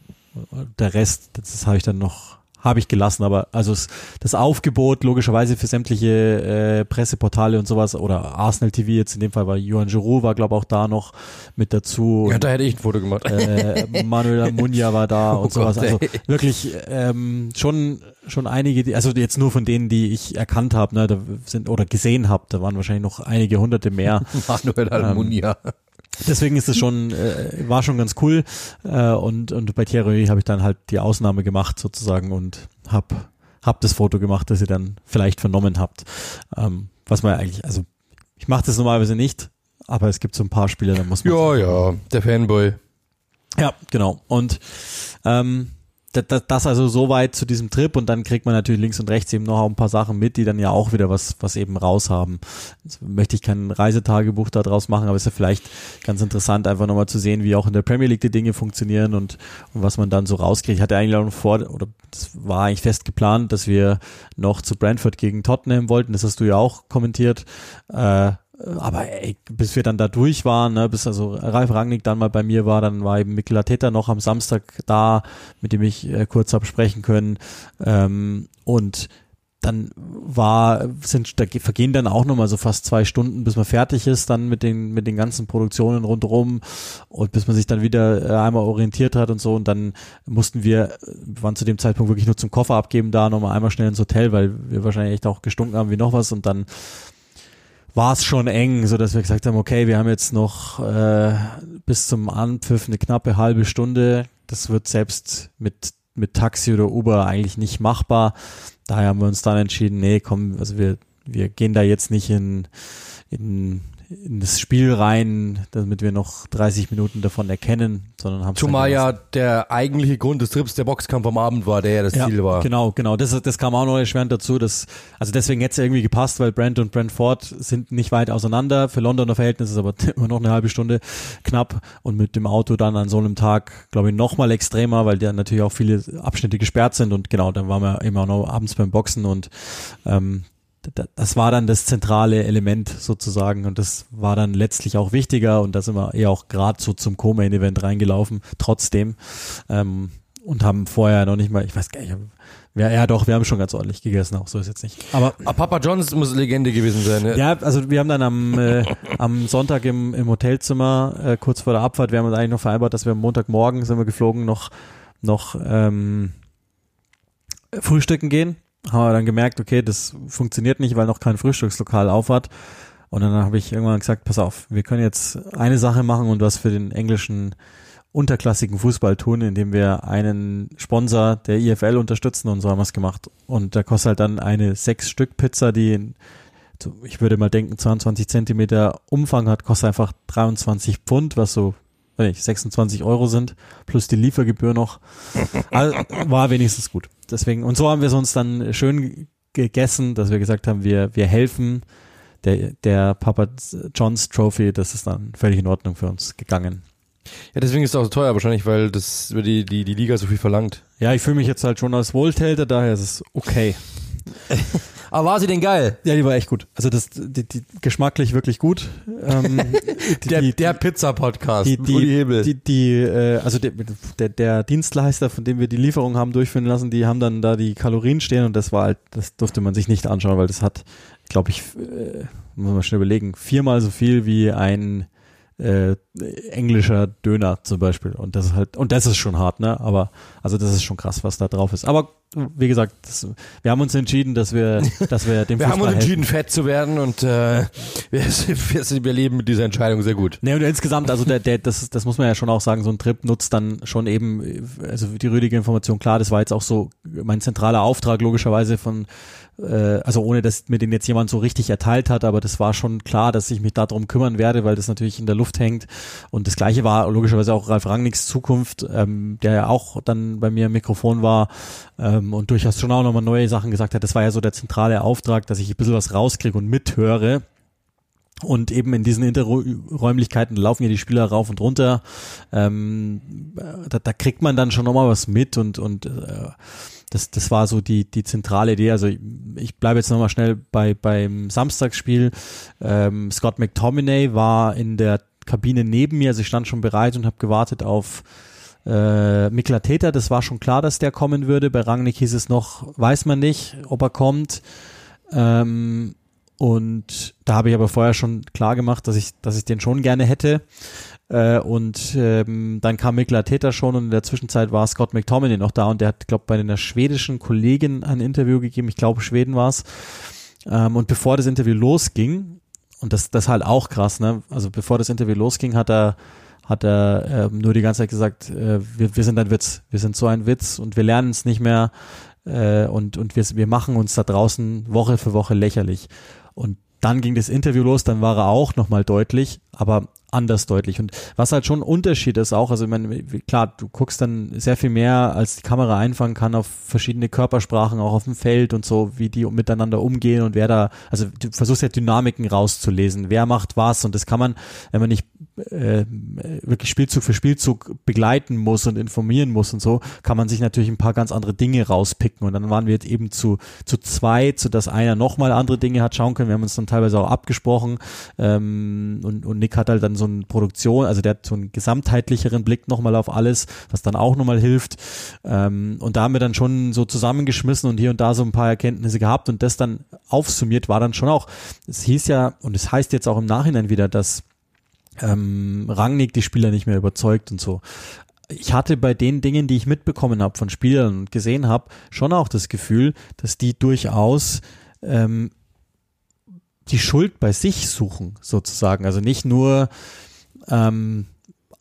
der Rest, das habe ich dann noch, habe ich gelassen, aber also das Aufgebot logischerweise für sämtliche äh, Presseportale und sowas oder Arsenal TV jetzt in dem Fall war Johan Giroud war glaube auch da noch mit dazu. Ja, da hätte ich ein Foto gemacht. Äh, Manuel [LAUGHS] Almunia war da oh und sowas. Gott, also wirklich ähm, schon schon einige, die, also jetzt nur von denen, die ich erkannt habe, ne, da sind oder gesehen habe, da waren wahrscheinlich noch einige hunderte mehr. [LAUGHS] Manuel Almunia. Ähm, Deswegen ist es schon, äh, war schon ganz cool. Äh, und, und bei Thierry habe ich dann halt die Ausnahme gemacht sozusagen und hab, hab das Foto gemacht, das ihr dann vielleicht vernommen habt. Ähm, was man eigentlich, also ich mache das normalerweise nicht, aber es gibt so ein paar Spiele, da muss man. Ja, ja, der Fanboy. Ja, genau. Und ähm, das, also soweit zu diesem Trip und dann kriegt man natürlich links und rechts eben noch ein paar Sachen mit, die dann ja auch wieder was, was eben raus haben. Jetzt möchte ich kein Reisetagebuch daraus machen, aber es ist ja vielleicht ganz interessant, einfach nochmal zu sehen, wie auch in der Premier League die Dinge funktionieren und, und was man dann so rauskriegt. Ich hatte eigentlich auch vor, oder das war eigentlich fest geplant, dass wir noch zu Brentford gegen Tottenham wollten. Das hast du ja auch kommentiert. Äh, aber ey, bis wir dann da durch waren, ne, bis also Ralf Rangnick dann mal bei mir war, dann war eben Mikel Arteta noch am Samstag da, mit dem ich äh, kurz hab sprechen können. Ähm, und dann war, sind, da vergehen dann auch nochmal so fast zwei Stunden, bis man fertig ist, dann mit den, mit den ganzen Produktionen rundherum und bis man sich dann wieder äh, einmal orientiert hat und so und dann mussten wir, waren zu dem Zeitpunkt wirklich nur zum Koffer abgeben da, nochmal einmal schnell ins Hotel, weil wir wahrscheinlich echt auch gestunken haben wie noch was und dann war es schon eng, so dass wir gesagt haben, okay, wir haben jetzt noch äh, bis zum Anpfiff eine knappe halbe Stunde. Das wird selbst mit mit Taxi oder Uber eigentlich nicht machbar. Daher haben wir uns dann entschieden, nee, komm, also wir wir gehen da jetzt nicht in in in das Spiel rein, damit wir noch 30 Minuten davon erkennen, sondern haben Zumal ja der eigentliche Grund des Trips der Boxkampf am Abend war, der ja das ja, Ziel war. Genau, genau. Das, das kam auch noch erschwerend dazu. Dass, also deswegen hätte es irgendwie gepasst, weil Brent und Brentford sind nicht weit auseinander. Für Londoner Verhältnisse ist aber [LAUGHS] immer noch eine halbe Stunde knapp und mit dem Auto dann an so einem Tag, glaube ich, noch mal extremer, weil da natürlich auch viele Abschnitte gesperrt sind und genau, dann waren wir eben auch noch abends beim Boxen und ähm, das war dann das zentrale Element sozusagen und das war dann letztlich auch wichtiger und da sind wir eher auch gerade so zum Co-Main-Event reingelaufen, trotzdem ähm, und haben vorher noch nicht mal, ich weiß gar nicht, ja, ja doch, wir haben schon ganz ordentlich gegessen, auch so ist jetzt nicht. Aber, Aber Papa Johns muss Legende gewesen sein. Ne? Ja, also wir haben dann am, äh, am Sonntag im, im Hotelzimmer, äh, kurz vor der Abfahrt, wir haben uns eigentlich noch vereinbart, dass wir am Montagmorgen sind wir geflogen, noch, noch ähm, frühstücken gehen haben wir dann gemerkt, okay, das funktioniert nicht, weil noch kein Frühstückslokal auf hat. Und dann habe ich irgendwann gesagt, pass auf, wir können jetzt eine Sache machen und was für den englischen unterklassigen Fußball tun, indem wir einen Sponsor der IFL unterstützen und so haben wir es gemacht. Und da kostet halt dann eine sechs Stück Pizza, die ich würde mal denken 22 Zentimeter Umfang hat, kostet einfach 23 Pfund, was so nicht, 26 Euro sind, plus die Liefergebühr noch. [LAUGHS] Also, war wenigstens gut. Deswegen, und so haben wir es uns dann schön gegessen, dass wir gesagt haben, wir, wir helfen der, der Papa John's Trophy, das ist dann völlig in Ordnung für uns gegangen. Ja, deswegen ist es auch so teuer wahrscheinlich, weil das die, die, die Liga so viel verlangt. Ja, ich fühle mich jetzt halt schon als Wohltäter, daher ist es okay. [LAUGHS] Aber war sie denn geil? Ja, die war echt gut. Also das, die, die geschmacklich wirklich gut. Ähm, [LAUGHS] die, der, der Pizza-Podcast. Die, die, Hebel. die, die, äh, also der, der, der Dienstleister, von dem wir die Lieferung haben durchführen lassen, die haben dann da die Kalorien stehen und das war halt, das durfte man sich nicht anschauen, weil das hat, glaube ich, äh, muss man schnell überlegen, viermal so viel wie ein äh, englischer Döner zum Beispiel. Und das ist halt, und das ist schon hart, ne? Aber also das ist schon krass, was da drauf ist. Aber wie gesagt, das, wir haben uns entschieden, dass wir, dass wir dem [LAUGHS] Wir haben uns entschieden, fett zu werden und äh, [LAUGHS] wir, wir, wir leben mit dieser Entscheidung sehr gut. Ne, und insgesamt, also der, der, das, das muss man ja schon auch sagen, so ein Trip nutzt dann schon eben, also die rüdige Information, klar, das war jetzt auch so mein zentraler Auftrag logischerweise von äh, also ohne dass mir den jetzt jemand so richtig erteilt hat, aber das war schon klar, dass ich mich darum kümmern werde, weil das natürlich in der Luft hängt. Und das gleiche war logischerweise auch Ralf Rangnicks Zukunft, ähm, der ja auch dann bei mir im Mikrofon war ähm, und durchaus schon auch nochmal neue Sachen gesagt hat. Das war ja so der zentrale Auftrag, dass ich ein bisschen was rauskriege und mithöre. Und eben in diesen Interräumlichkeiten laufen ja die Spieler rauf und runter. Ähm, da, da kriegt man dann schon nochmal was mit und, und äh, das, das war so die, die zentrale Idee. Also ich, ich bleibe jetzt nochmal schnell bei, beim Samstagsspiel. Ähm, Scott McTominay war in der Kabine neben mir, also ich stand schon bereit und habe gewartet auf äh, Mikla Täter. Das war schon klar, dass der kommen würde. Bei Rangnick hieß es noch, weiß man nicht, ob er kommt. Ähm, und da habe ich aber vorher schon klar gemacht, dass ich, dass ich den schon gerne hätte. Äh, und ähm, dann kam Mikla Täter schon und in der Zwischenzeit war Scott McTominay noch da und der hat, glaube bei einer schwedischen Kollegin ein Interview gegeben. Ich glaube, Schweden war's. Ähm, und bevor das Interview losging, und das, das halt auch krass, ne? Also bevor das Interview losging, hat er hat er ähm, nur die ganze Zeit gesagt, äh, wir, wir sind ein Witz, wir sind so ein Witz und wir lernen es nicht mehr äh, und, und wir, wir machen uns da draußen Woche für Woche lächerlich. Und dann ging das Interview los, dann war er auch nochmal deutlich, aber anders deutlich. Und was halt schon ein Unterschied ist auch, also ich meine, klar, du guckst dann sehr viel mehr, als die Kamera einfangen kann, auf verschiedene Körpersprachen, auch auf dem Feld und so, wie die miteinander umgehen und wer da, also du versuchst ja Dynamiken rauszulesen, wer macht was? Und das kann man, wenn man nicht äh, wirklich Spielzug für Spielzug begleiten muss und informieren muss und so, kann man sich natürlich ein paar ganz andere Dinge rauspicken. Und dann waren wir jetzt eben zu, zu zweit, so einer nochmal andere Dinge hat schauen können, wir haben uns dann teilweise auch abgesprochen ähm, und, und Nick hat halt dann so eine Produktion, also der hat so einen gesamtheitlicheren Blick nochmal auf alles, was dann auch nochmal hilft. Ähm, und da haben wir dann schon so zusammengeschmissen und hier und da so ein paar Erkenntnisse gehabt und das dann aufsummiert war dann schon auch. Es hieß ja, und es heißt jetzt auch im Nachhinein wieder, dass ähm, Rangnick die Spieler nicht mehr überzeugt und so ich hatte bei den Dingen, die ich mitbekommen habe von Spielern und gesehen habe, schon auch das Gefühl, dass die durchaus ähm, die Schuld bei sich suchen, sozusagen. Also nicht nur ähm,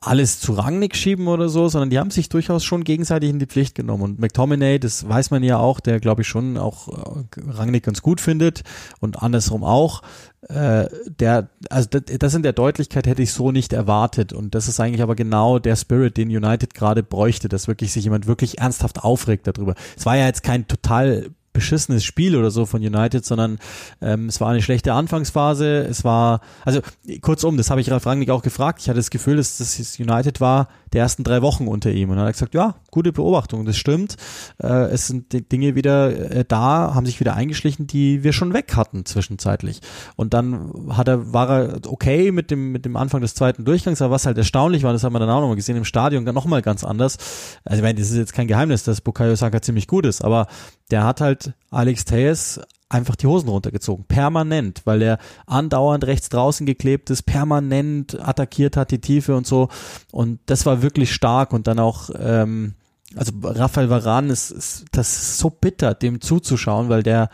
alles zu Rangnick schieben oder so, sondern die haben sich durchaus schon gegenseitig in die Pflicht genommen. Und McTominay, das weiß man ja auch, der glaube ich schon auch äh, Rangnick ganz gut findet und andersrum auch. Äh, der, also das, das in der Deutlichkeit hätte ich so nicht erwartet. Und das ist eigentlich aber genau der Spirit, den United gerade bräuchte, dass wirklich sich jemand wirklich ernsthaft aufregt darüber. Es war ja jetzt kein total beschissenes Spiel oder so von United, sondern ähm, es war eine schlechte Anfangsphase. Es war, also kurzum, das habe ich Ralf Rangnick auch gefragt. Ich hatte das Gefühl, dass das United war der ersten drei Wochen unter ihm. Und dann hat er gesagt, ja, gute Beobachtung, das stimmt. Äh, es sind Dinge wieder äh, da, haben sich wieder eingeschlichen, die wir schon weg hatten zwischenzeitlich. Und dann hat er, war er okay mit dem, mit dem Anfang des zweiten Durchgangs, aber was halt erstaunlich war, das haben wir dann auch nochmal gesehen im Stadion, dann nochmal ganz anders. Also ich meine, das ist jetzt kein Geheimnis, dass Bukayo Saka ziemlich gut ist, aber der hat halt Alex Tejes einfach die Hosen runtergezogen. Permanent, weil er andauernd rechts draußen geklebt ist, permanent attackiert hat die Tiefe und so. Und das war wirklich stark und dann auch, ähm, also Rafael Varan ist, ist das ist so bitter, dem zuzuschauen, weil der,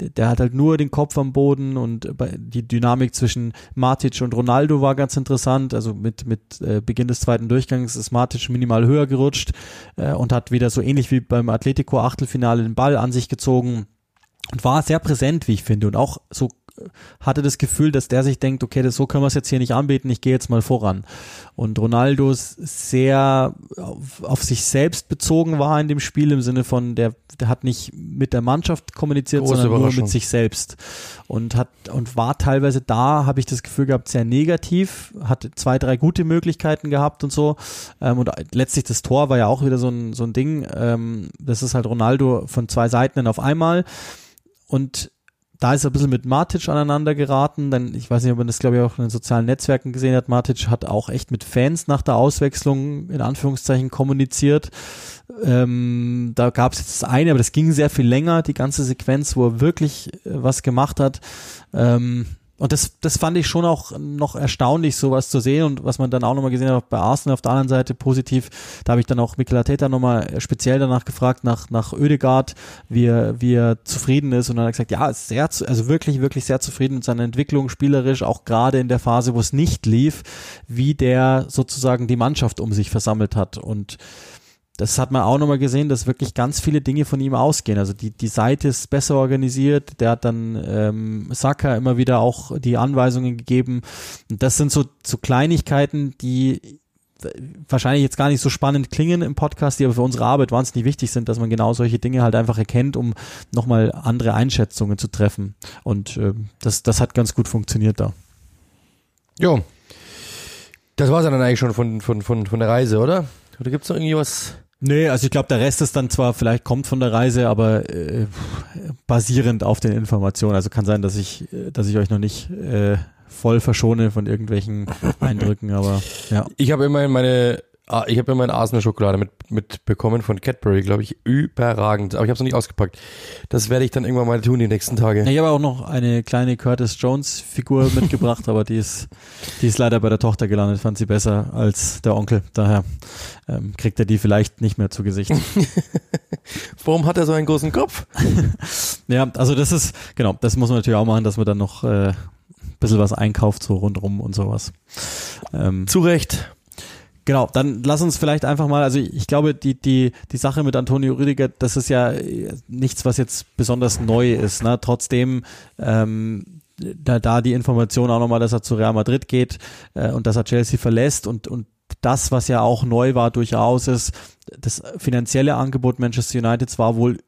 der, der hat halt nur den Kopf am Boden und die Dynamik zwischen Matic und Ronaldo war ganz interessant. Also mit, mit äh, Beginn des zweiten Durchgangs ist Matic minimal höher gerutscht äh, und hat wieder so ähnlich wie beim Atletico Achtelfinale den Ball an sich gezogen und war sehr präsent, wie ich finde, und auch so äh, hatte das Gefühl, dass der sich denkt, okay, das, so können wir es jetzt hier nicht anbeten, ich gehe jetzt mal voran. Und Ronaldo sehr auf, auf, sich selbst bezogen war in dem Spiel im Sinne von, der, der hat nicht mit der Mannschaft kommuniziert, Große sondern nur mit sich selbst. Und hat, und war teilweise da, habe ich das Gefühl gehabt, sehr negativ, hatte zwei, drei gute Möglichkeiten gehabt und so. Ähm, und letztlich das Tor war ja auch wieder so ein, so ein Ding, ähm, das ist halt Ronaldo von zwei Seiten auf einmal und da ist er ein bisschen mit Matic aneinander geraten, denn ich weiß nicht, ob man das glaube ich auch in den sozialen Netzwerken gesehen hat. Matic hat auch echt mit Fans nach der Auswechslung in Anführungszeichen kommuniziert. Ähm, da gab es jetzt das eine, aber das ging sehr viel länger, die ganze Sequenz, wo er wirklich äh, was gemacht hat. Ähm, und das, das fand ich schon auch noch erstaunlich, sowas zu sehen und was man dann auch nochmal gesehen hat bei Arsenal auf der anderen Seite positiv. Da habe ich dann auch Mikel Arteta nochmal speziell danach gefragt, nach, nach Oedegaard, wie er, wie er zufrieden ist und dann hat er gesagt, ja, sehr, also wirklich, wirklich sehr zufrieden mit seiner Entwicklung spielerisch, auch gerade in der Phase, wo es nicht lief, wie der sozusagen die Mannschaft um sich versammelt hat und das hat man auch nochmal gesehen, dass wirklich ganz viele Dinge von ihm ausgehen. Also die, die Seite ist besser organisiert, der hat dann ähm, Saka immer wieder auch die Anweisungen gegeben. Und das sind so, so Kleinigkeiten, die wahrscheinlich jetzt gar nicht so spannend klingen im Podcast, die aber für unsere Arbeit wahnsinnig wichtig sind, dass man genau solche Dinge halt einfach erkennt, um nochmal andere Einschätzungen zu treffen. Und äh, das, das hat ganz gut funktioniert da. Jo. Das war es dann eigentlich schon von, von, von, von der Reise, oder? Oder gibt es noch irgendwie was? Nee, also ich glaube, der Rest ist dann zwar vielleicht kommt von der Reise, aber äh, basierend auf den Informationen. Also kann sein, dass ich, äh, dass ich euch noch nicht äh, voll verschone von irgendwelchen [LAUGHS] Eindrücken, aber ja. Ich habe immerhin meine Ah, ich habe immer eine Arsenal-Schokolade mit, mitbekommen von Cadbury, glaube ich, überragend. Aber ich habe es noch nicht ausgepackt. Das werde ich dann irgendwann mal tun die nächsten Tage. Ja, ich habe auch noch eine kleine Curtis Jones-Figur [LAUGHS] mitgebracht, aber die ist, die ist leider bei der Tochter gelandet. Fand sie besser als der Onkel. Daher ähm, kriegt er die vielleicht nicht mehr zu Gesicht. [LAUGHS] Warum hat er so einen großen Kopf? [LAUGHS] ja, also das ist, genau, das muss man natürlich auch machen, dass man dann noch äh, ein bisschen was einkauft, so rundrum und sowas. Ähm, Zu Recht. Genau, dann lass uns vielleicht einfach mal, also ich glaube, die, die, die Sache mit Antonio Rüdiger, das ist ja nichts, was jetzt besonders neu ist. Ne? Trotzdem ähm, da, da die Information auch nochmal, dass er zu Real Madrid geht äh, und dass er Chelsea verlässt und, und das, was ja auch neu war, durchaus ist, das finanzielle Angebot Manchester United war wohl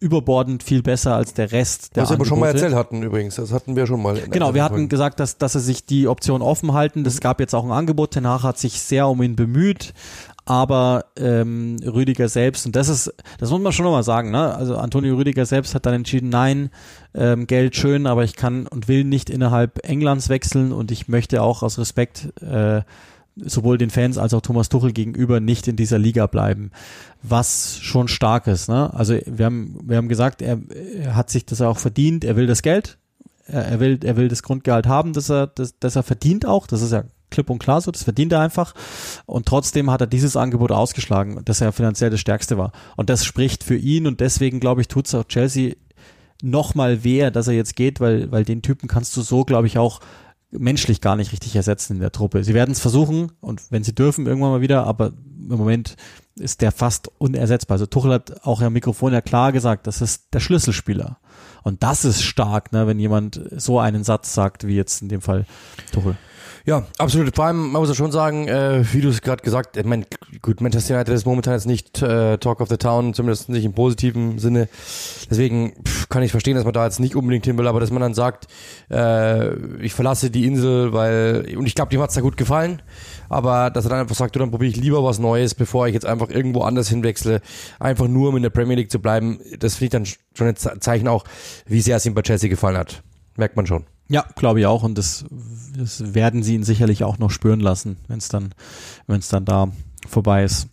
überbordend viel besser als der Rest der Was wir aber schon mal erzählt hatten übrigens, das hatten wir schon mal. Genau, wir hatten Folgen. gesagt, dass, dass sie sich die Option offen halten. Das mhm. gab jetzt auch ein Angebot. Tenach hat sich sehr um ihn bemüht, aber ähm, Rüdiger selbst, und das ist, das muss man schon nochmal sagen, ne? Also Antonio Rüdiger selbst hat dann entschieden, nein, ähm, Geld schön, aber ich kann und will nicht innerhalb Englands wechseln und ich möchte auch aus Respekt äh, sowohl den Fans als auch Thomas Tuchel gegenüber nicht in dieser Liga bleiben, was schon stark ist. Ne? Also wir haben, wir haben gesagt, er, er hat sich das auch verdient, er will das Geld, er, er, will, er will das Grundgehalt haben, dass er, das, dass er verdient auch, das ist ja klipp und klar so, das verdient er einfach. Und trotzdem hat er dieses Angebot ausgeschlagen, dass er finanziell das Stärkste war. Und das spricht für ihn und deswegen, glaube ich, tut es auch Chelsea nochmal weh, dass er jetzt geht, weil, weil den Typen kannst du so, glaube ich, auch menschlich gar nicht richtig ersetzen in der Truppe. Sie werden es versuchen und wenn sie dürfen, irgendwann mal wieder, aber im Moment ist der fast unersetzbar. Also Tuchel hat auch im Mikrofon ja klar gesagt, das ist der Schlüsselspieler. Und das ist stark, ne, wenn jemand so einen Satz sagt, wie jetzt in dem Fall Tuchel. Ja, absolut. Vor allem, man muss ja schon sagen, äh, wie du es gerade gesagt, ich meine, gut, Manchester United ist momentan jetzt nicht äh, Talk of the Town, zumindest nicht im positiven Sinne. Deswegen pff, kann ich verstehen, dass man da jetzt nicht unbedingt hin will, aber dass man dann sagt, äh, ich verlasse die Insel, weil, und ich glaube, dem hat's da gut gefallen, aber dass er dann einfach sagt, du, dann probiere ich lieber was Neues, bevor ich jetzt einfach irgendwo anders hinwechsle, einfach nur um in der Premier League zu bleiben. Das finde ich dann schon ein Zeichen auch, wie sehr es ihm bei Chelsea gefallen hat. Merkt man schon. Ja, glaube ich auch. Und das, das werden sie ihn sicherlich auch noch spüren lassen, wenn es dann, wenn es dann da vorbei ist.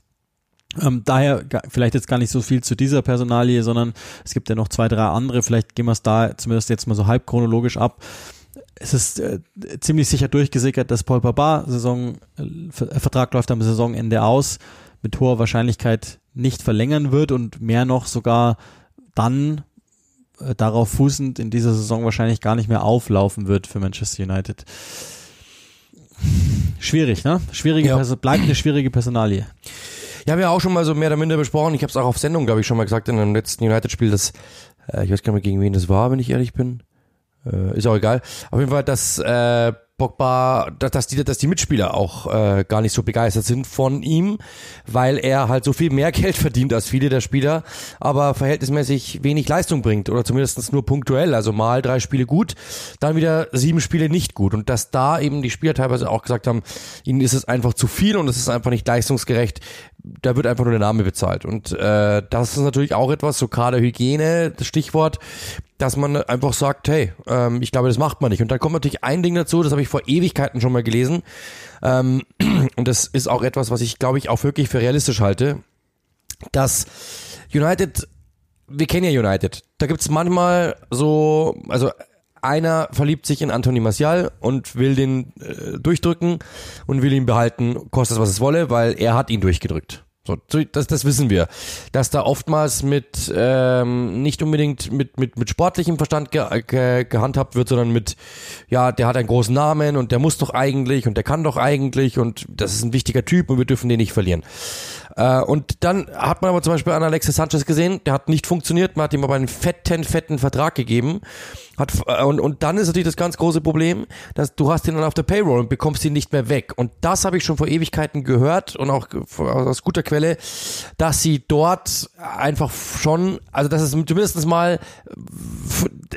Ähm, daher vielleicht jetzt gar nicht so viel zu dieser Personalie, sondern es gibt ja noch zwei, drei andere. Vielleicht gehen wir es da zumindest jetzt mal so halb chronologisch ab. Es ist äh, ziemlich sicher durchgesickert, dass Paul Papa Saison, äh, Vertrag läuft am Saisonende aus, mit hoher Wahrscheinlichkeit nicht verlängern wird und mehr noch sogar dann äh, darauf fußend in dieser Saison wahrscheinlich gar nicht mehr auflaufen wird für Manchester United. Schwierig, ne? Schwierige ja. bleibt eine schwierige Personalie. Ja, haben wir auch schon mal so mehr oder minder besprochen. Ich habe es auch auf Sendung, glaube ich, schon mal gesagt in einem letzten United-Spiel, dass äh, ich weiß gar nicht mehr, gegen wen das war, wenn ich ehrlich bin. Äh, ist auch egal. Auf jeden Fall, dass äh, Pogba, dass die, dass die Mitspieler auch äh, gar nicht so begeistert sind von ihm, weil er halt so viel mehr [LAUGHS] Geld verdient als viele der Spieler, aber verhältnismäßig wenig Leistung bringt oder zumindest nur punktuell. Also mal drei Spiele gut, dann wieder sieben Spiele nicht gut. Und dass da eben die Spieler teilweise auch gesagt haben, ihnen ist es einfach zu viel und es ist einfach nicht leistungsgerecht. Da wird einfach nur der Name bezahlt. Und äh, das ist natürlich auch etwas, so Kaderhygiene, das Stichwort, dass man einfach sagt, hey, ähm, ich glaube, das macht man nicht. Und dann kommt natürlich ein Ding dazu, das habe ich vor Ewigkeiten schon mal gelesen. Ähm, [CLEARS THROAT] und das ist auch etwas, was ich, glaube ich, auch wirklich für realistisch halte, dass United, wir kennen ja United, da gibt's manchmal so, also einer verliebt sich in Anthony Martial und will den äh, durchdrücken und will ihn behalten, kostet es was es wolle, weil er hat ihn durchgedrückt. So, das, das wissen wir. Dass da oftmals mit ähm, nicht unbedingt mit, mit, mit sportlichem Verstand ge, ge, gehandhabt wird, sondern mit, ja, der hat einen großen Namen und der muss doch eigentlich und der kann doch eigentlich und das ist ein wichtiger Typ und wir dürfen den nicht verlieren. Äh, und dann hat man aber zum Beispiel an Alexis Sanchez gesehen, der hat nicht funktioniert, man hat ihm aber einen fetten, fetten Vertrag gegeben hat, äh, und, und dann ist natürlich das ganz große Problem, dass du hast ihn dann auf der Payroll und bekommst ihn nicht mehr weg. Und das habe ich schon vor Ewigkeiten gehört und auch aus guter Quelle, dass sie dort einfach schon, also dass es zumindest mal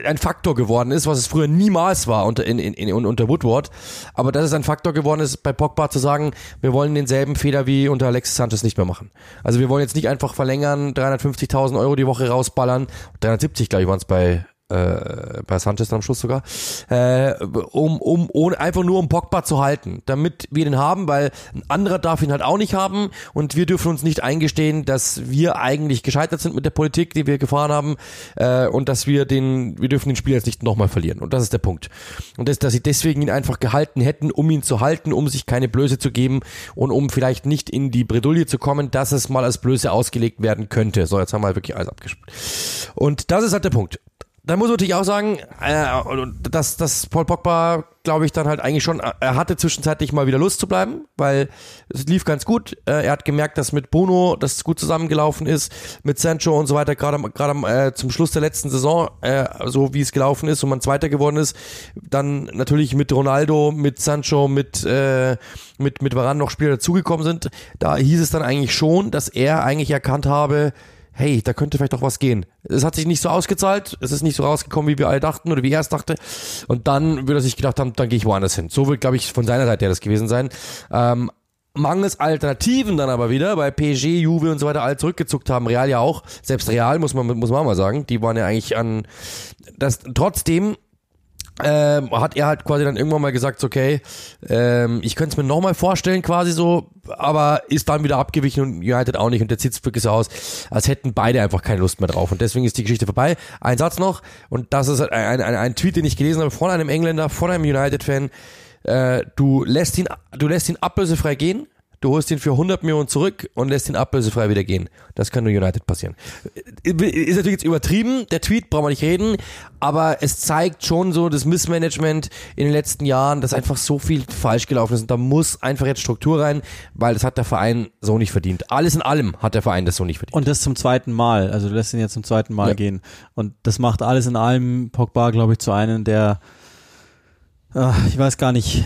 ein Faktor geworden ist, was es früher niemals war unter, in, in, in, unter Woodward. Aber dass es ein Faktor geworden ist, bei Pogba zu sagen, wir wollen denselben Fehler wie unter Alexis Sanchez nicht mehr machen. Also wir wollen jetzt nicht einfach verlängern, 350.000 Euro die Woche rausballern, 370 glaube ich waren es bei äh, bei Sanchez am Schluss sogar, äh, um, um, ohne, einfach nur um Pogba zu halten, damit wir den haben, weil ein anderer darf ihn halt auch nicht haben und wir dürfen uns nicht eingestehen, dass wir eigentlich gescheitert sind mit der Politik, die wir gefahren haben äh, und dass wir den, wir dürfen den Spiel jetzt nicht nochmal verlieren und das ist der Punkt. Und das, dass sie deswegen ihn einfach gehalten hätten, um ihn zu halten, um sich keine Blöße zu geben und um vielleicht nicht in die Bredouille zu kommen, dass es mal als Blöße ausgelegt werden könnte. So, jetzt haben wir wirklich alles abgespielt. Und das ist halt der Punkt dann muss man natürlich auch sagen, äh, dass, dass Paul Pogba, glaube ich, dann halt eigentlich schon, er hatte zwischenzeitlich mal wieder Lust zu bleiben, weil es lief ganz gut. Äh, er hat gemerkt, dass mit Bono das gut zusammengelaufen ist, mit Sancho und so weiter, gerade gerade äh, zum Schluss der letzten Saison, äh, so wie es gelaufen ist und man Zweiter geworden ist. Dann natürlich mit Ronaldo, mit Sancho, mit, äh, mit, mit Varane noch Spieler dazugekommen sind. Da hieß es dann eigentlich schon, dass er eigentlich erkannt habe, hey, da könnte vielleicht doch was gehen. Es hat sich nicht so ausgezahlt, es ist nicht so rausgekommen, wie wir alle dachten oder wie er es dachte. Und dann würde er sich gedacht haben, dann gehe ich woanders hin. So wird, glaube ich, von seiner Seite her das gewesen sein. Ähm, mangels Alternativen dann aber wieder, weil PSG, Juve und so weiter alle zurückgezuckt haben, Real ja auch, selbst Real muss man, muss man mal sagen, die waren ja eigentlich an, das, trotzdem ähm, hat er halt quasi dann irgendwann mal gesagt, okay, ähm, ich könnte es mir nochmal vorstellen quasi so, aber ist dann wieder abgewichen und United auch nicht. Und der sieht wirklich so aus, als hätten beide einfach keine Lust mehr drauf. Und deswegen ist die Geschichte vorbei. Ein Satz noch. Und das ist ein, ein, ein Tweet, den ich gelesen habe von einem Engländer, von einem United-Fan, äh, du lässt ihn, du lässt ihn ablösefrei gehen, du holst ihn für 100 Millionen zurück und lässt ihn ablösefrei wieder gehen. Das kann nur United passieren. Ist natürlich jetzt übertrieben, der Tweet, brauchen wir nicht reden, aber es zeigt schon so das Missmanagement in den letzten Jahren, dass einfach so viel falsch gelaufen ist und da muss einfach jetzt Struktur rein, weil das hat der Verein so nicht verdient. Alles in allem hat der Verein das so nicht verdient. Und das zum zweiten Mal, also du lässt ihn jetzt zum zweiten Mal ja. gehen und das macht alles in allem Pogba, glaube ich, zu einem der ah, ich weiß gar nicht,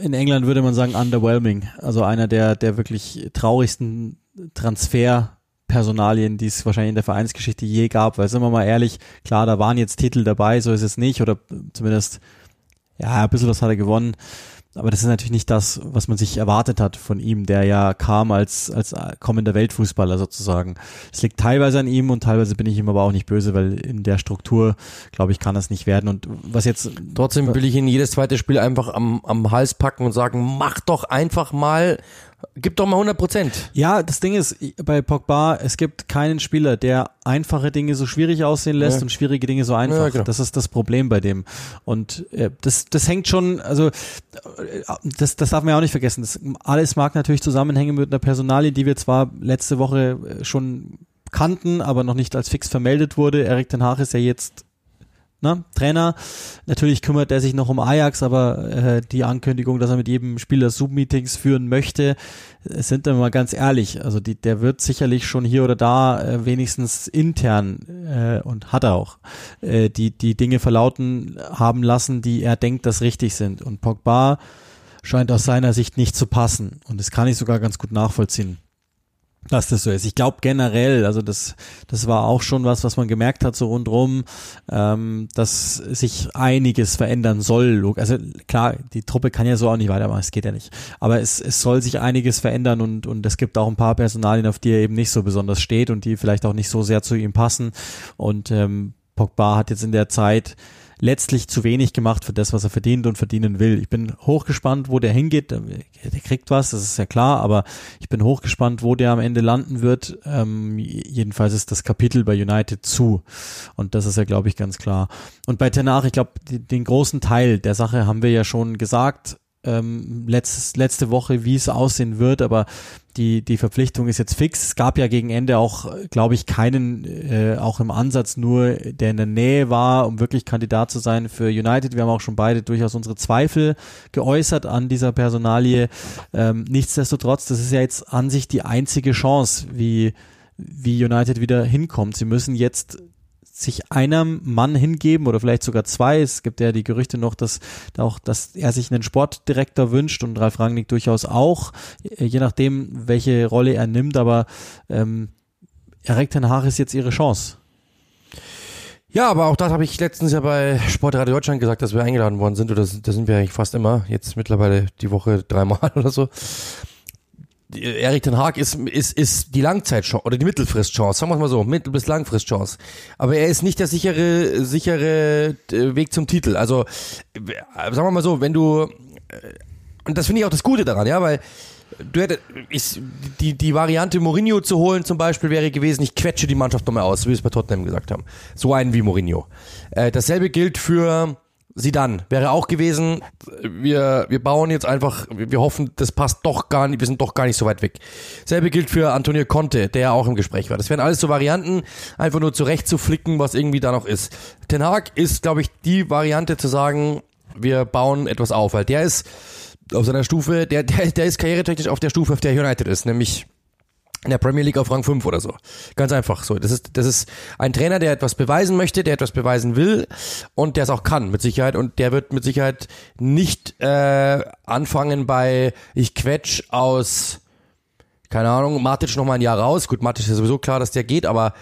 in England würde man sagen underwhelming. Also einer der, der wirklich traurigsten Transferpersonalien, die es wahrscheinlich in der Vereinsgeschichte je gab. Weil sind wir mal ehrlich, klar, da waren jetzt Titel dabei, so ist es nicht. Oder zumindest, ja, ein bisschen was hat er gewonnen. Aber das ist natürlich nicht das, was man sich erwartet hat von ihm, der ja kam als, als kommender Weltfußballer sozusagen. Es liegt teilweise an ihm und teilweise bin ich ihm aber auch nicht böse, weil in der Struktur, glaube ich, kann das nicht werden. Und was jetzt. Trotzdem will ich ihn jedes zweite Spiel einfach am, am Hals packen und sagen, mach doch einfach mal Gib doch mal 100 Prozent. Ja, das Ding ist, bei Pogba, es gibt keinen Spieler, der einfache Dinge so schwierig aussehen lässt ja. und schwierige Dinge so einfach. Ja, genau. Das ist das Problem bei dem. Und äh, das, das hängt schon, also äh, das, das darf man ja auch nicht vergessen. Das, alles mag natürlich zusammenhängen mit einer Personalie, die wir zwar letzte Woche äh, schon kannten, aber noch nicht als fix vermeldet wurde. Erik Ten Hag ist ja jetzt ne, Trainer. Natürlich kümmert er sich noch um Ajax, aber äh, die Ankündigung, dass er mit jedem Spieler Zoom-Meetings führen möchte, äh, sind dann mal ganz ehrlich. Also die, der wird sicherlich schon hier oder da äh, wenigstens intern äh, und hat er auch äh, die die Dinge verlauten haben lassen, die er denkt, dass richtig sind. Und Pogba scheint aus seiner Sicht nicht zu passen. Und das kann ich sogar ganz gut nachvollziehen dass das so ist. Ich glaube generell, also das, das war auch schon was, was man gemerkt hat so rundrum, ähm, dass sich einiges verändern soll. Also klar, die Truppe kann ja so auch nicht weitermachen, es geht ja nicht. Aber es, es soll sich einiges verändern und, und es gibt auch ein paar Personalien, auf die er eben nicht so besonders steht und die vielleicht auch nicht so sehr zu ihm passen. Und ähm, Pogba hat jetzt in der Zeit letztlich zu wenig gemacht für das, was er verdient und verdienen will. Ich bin hochgespannt, wo der hingeht. Der kriegt was, das ist ja klar, aber ich bin hochgespannt, wo der am Ende landen wird. Ähm, jedenfalls ist das Kapitel bei United zu. Und das ist ja, glaube ich, ganz klar. Und bei Tenach, ich glaube, den großen Teil der Sache haben wir ja schon gesagt ähm, letztes, letzte Woche, wie es aussehen wird, aber die, die Verpflichtung ist jetzt fix. Es gab ja gegen Ende auch, glaube ich, keinen, äh, auch im Ansatz nur, der in der Nähe war, um wirklich Kandidat zu sein für United. Wir haben auch schon beide durchaus unsere Zweifel geäußert an dieser Personalie. Ähm, nichtsdestotrotz, das ist ja jetzt an sich die einzige Chance, wie, wie United wieder hinkommt. Sie müssen jetzt sich einem Mann hingeben oder vielleicht sogar zwei. Es gibt ja die Gerüchte noch, dass auch, dass er sich einen Sportdirektor wünscht und Ralf Rangnick durchaus auch, je nachdem, welche Rolle er nimmt. Aber ähm, Erik Ten Hag ist jetzt ihre Chance. Ja, aber auch das habe ich letztens ja bei Sportradio Deutschland gesagt, dass wir eingeladen worden sind. Oder da sind wir eigentlich fast immer. Jetzt mittlerweile die Woche dreimal [LAUGHS] oder so. Erik Ten Haag ist, ist, ist die Langzeitchance oder die Mittelfristchance, sagen wir mal so, Mittel- bis Langfristchance. Aber er ist nicht der sichere, sichere äh, Weg zum Titel. Also, äh, sagen wir mal so, wenn du, äh, und das finde ich auch das Gute daran, ja, weil du hättest, ich, die, die Variante Mourinho zu holen zum Beispiel wäre gewesen, ich quetsche die Mannschaft nochmal aus, wie wir es bei Tottenham gesagt haben. So einen wie Mourinho. Äh, dasselbe gilt für Sie dann wäre auch gewesen. Wir, wir bauen jetzt einfach, wir hoffen, das passt doch gar nicht, wir sind doch gar nicht so weit weg. Selbe gilt für Antonio Conte, der ja auch im Gespräch war. Das wären alles so Varianten, einfach nur zurecht zu flicken, was irgendwie da noch ist. Ten Hag ist, glaube ich, die Variante zu sagen, wir bauen etwas auf, weil der ist auf seiner Stufe, der, der, der ist karrieretechnisch auf der Stufe, auf der United ist, nämlich in der Premier League auf Rang 5 oder so. Ganz einfach so. Das ist, das ist ein Trainer, der etwas beweisen möchte, der etwas beweisen will und der es auch kann, mit Sicherheit. Und der wird mit Sicherheit nicht äh, anfangen bei ich quetsch aus keine Ahnung, Matic noch mal ein Jahr raus. Gut, Matic ist sowieso klar, dass der geht, aber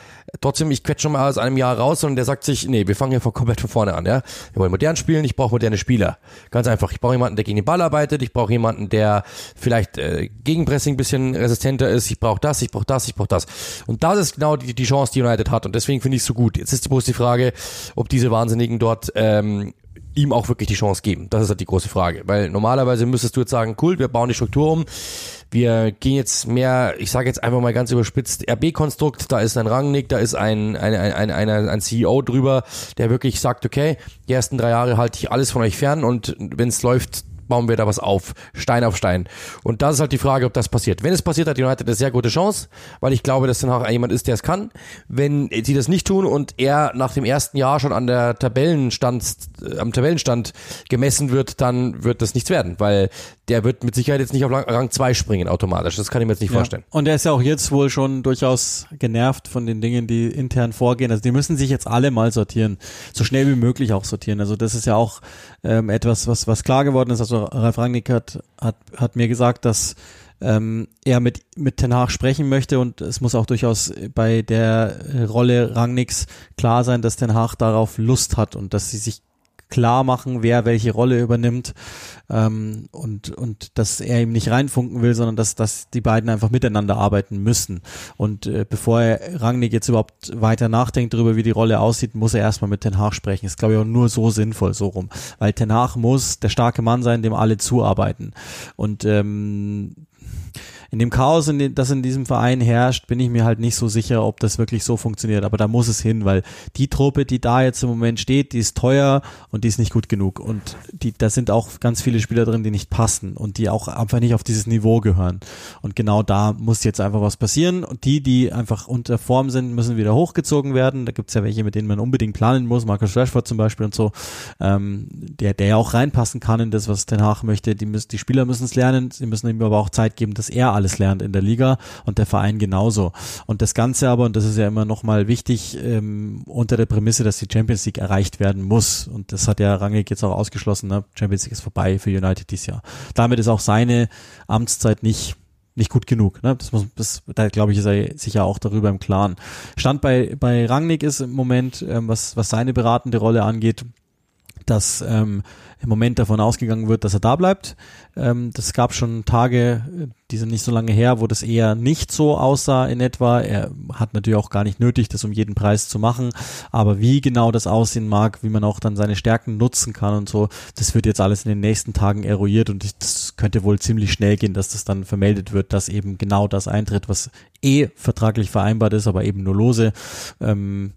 trotzdem, ich quetsche schon mal aus einem Jahr raus und der sagt sich, nee, wir fangen hier von komplett von vorne an, ja. Wir wollen modern spielen, ich brauche moderne Spieler. Ganz einfach. Ich brauche jemanden, der gegen den Ball arbeitet, ich brauche jemanden, der vielleicht äh, gegen Pressing ein bisschen resistenter ist, ich brauche das, ich brauche das, ich brauche das. Und das ist genau die, die Chance, die United hat und deswegen finde ich es so gut. Jetzt ist bloß die Frage, ob diese Wahnsinnigen dort ähm, ihm auch wirklich die Chance geben. Das ist halt die große Frage. Weil normalerweise müsstest du jetzt sagen, cool, wir bauen die Struktur um. Wir gehen jetzt mehr, ich sage jetzt einfach mal ganz überspitzt, RB-Konstrukt, da ist ein Rangnick, da ist ein, ein, ein, ein, ein CEO drüber, der wirklich sagt, okay, die ersten drei Jahre halte ich alles von euch fern und wenn es läuft, bauen wir da was auf, Stein auf Stein. Und das ist halt die Frage, ob das passiert. Wenn es passiert, hat United eine sehr gute Chance, weil ich glaube, dass dann auch jemand ist, der es kann. Wenn sie das nicht tun und er nach dem ersten Jahr schon an der Tabellenstand, äh, am Tabellenstand gemessen wird, dann wird das nichts werden, weil der wird mit Sicherheit jetzt nicht auf Rang 2 springen automatisch. Das kann ich mir jetzt nicht Ja. vorstellen. Und er ist ja auch jetzt wohl schon durchaus genervt von den Dingen, die intern vorgehen. Also die müssen sich jetzt alle mal sortieren, so schnell wie möglich auch sortieren. Also das ist ja auch ähm, etwas, was was klar geworden ist. Also Ralf Rangnick hat hat, hat mir gesagt, dass ähm, er mit mit Ten Hag sprechen möchte und es muss auch durchaus bei der Rolle Rangnicks klar sein, dass Ten Hag darauf Lust hat und dass sie sich klar machen, wer welche Rolle übernimmt ähm, und und dass er ihm nicht reinfunken will, sondern dass dass die beiden einfach miteinander arbeiten müssen. Und äh, bevor er Rangnick jetzt überhaupt weiter nachdenkt darüber, wie die Rolle aussieht, muss er erstmal mit Ten Hag sprechen. Ist glaube ich auch nur so sinnvoll so rum, weil Ten Hag muss der starke Mann sein, dem alle zuarbeiten. Und ähm, in dem Chaos, in dem, das in diesem Verein herrscht, bin ich mir halt nicht so sicher, ob das wirklich so funktioniert. Aber da muss es hin, weil die Truppe, die da jetzt im Moment steht, die ist teuer und die ist nicht gut genug. Und die, da sind auch ganz viele Spieler drin, die nicht passen und die auch einfach nicht auf dieses Niveau gehören. Und genau da muss jetzt einfach was passieren. Und die, die einfach unter Form sind, müssen wieder hochgezogen werden. Da gibt's ja welche, mit denen man unbedingt planen muss. Marcus Rashford zum Beispiel und so, ähm, der, der ja auch reinpassen kann in das, was Ten Hag möchte. Die, müssen, die Spieler müssen es lernen. Sie müssen ihm aber auch Zeit geben, dass er alles lernt in der Liga und der Verein genauso. Und das Ganze aber, und das ist ja immer nochmal wichtig, ähm, unter der Prämisse, dass die Champions League erreicht werden muss. Und das hat ja Rangnick jetzt auch ausgeschlossen. Ne? Champions League ist vorbei für United dieses Jahr. Damit ist auch seine Amtszeit nicht nicht gut genug. Ne? Das muss, das, da glaube ich, ist er sicher auch darüber im Klaren. Stand bei bei Rangnick ist im Moment, ähm, was was seine beratende Rolle angeht, dass ähm, im Moment davon ausgegangen wird, dass er da bleibt. Ähm, das gab schon Tage, äh, die sind nicht so lange her, wo das eher nicht so aussah in etwa. Er hat natürlich auch gar nicht nötig, das um jeden Preis zu machen. Aber wie genau das aussehen mag, wie man auch dann seine Stärken nutzen kann und so, das wird jetzt alles in den nächsten Tagen eruiert und das könnte wohl ziemlich schnell gehen, dass das dann vermeldet wird, dass eben genau das eintritt, was eh vertraglich vereinbart ist, aber eben nur lose. Ähm,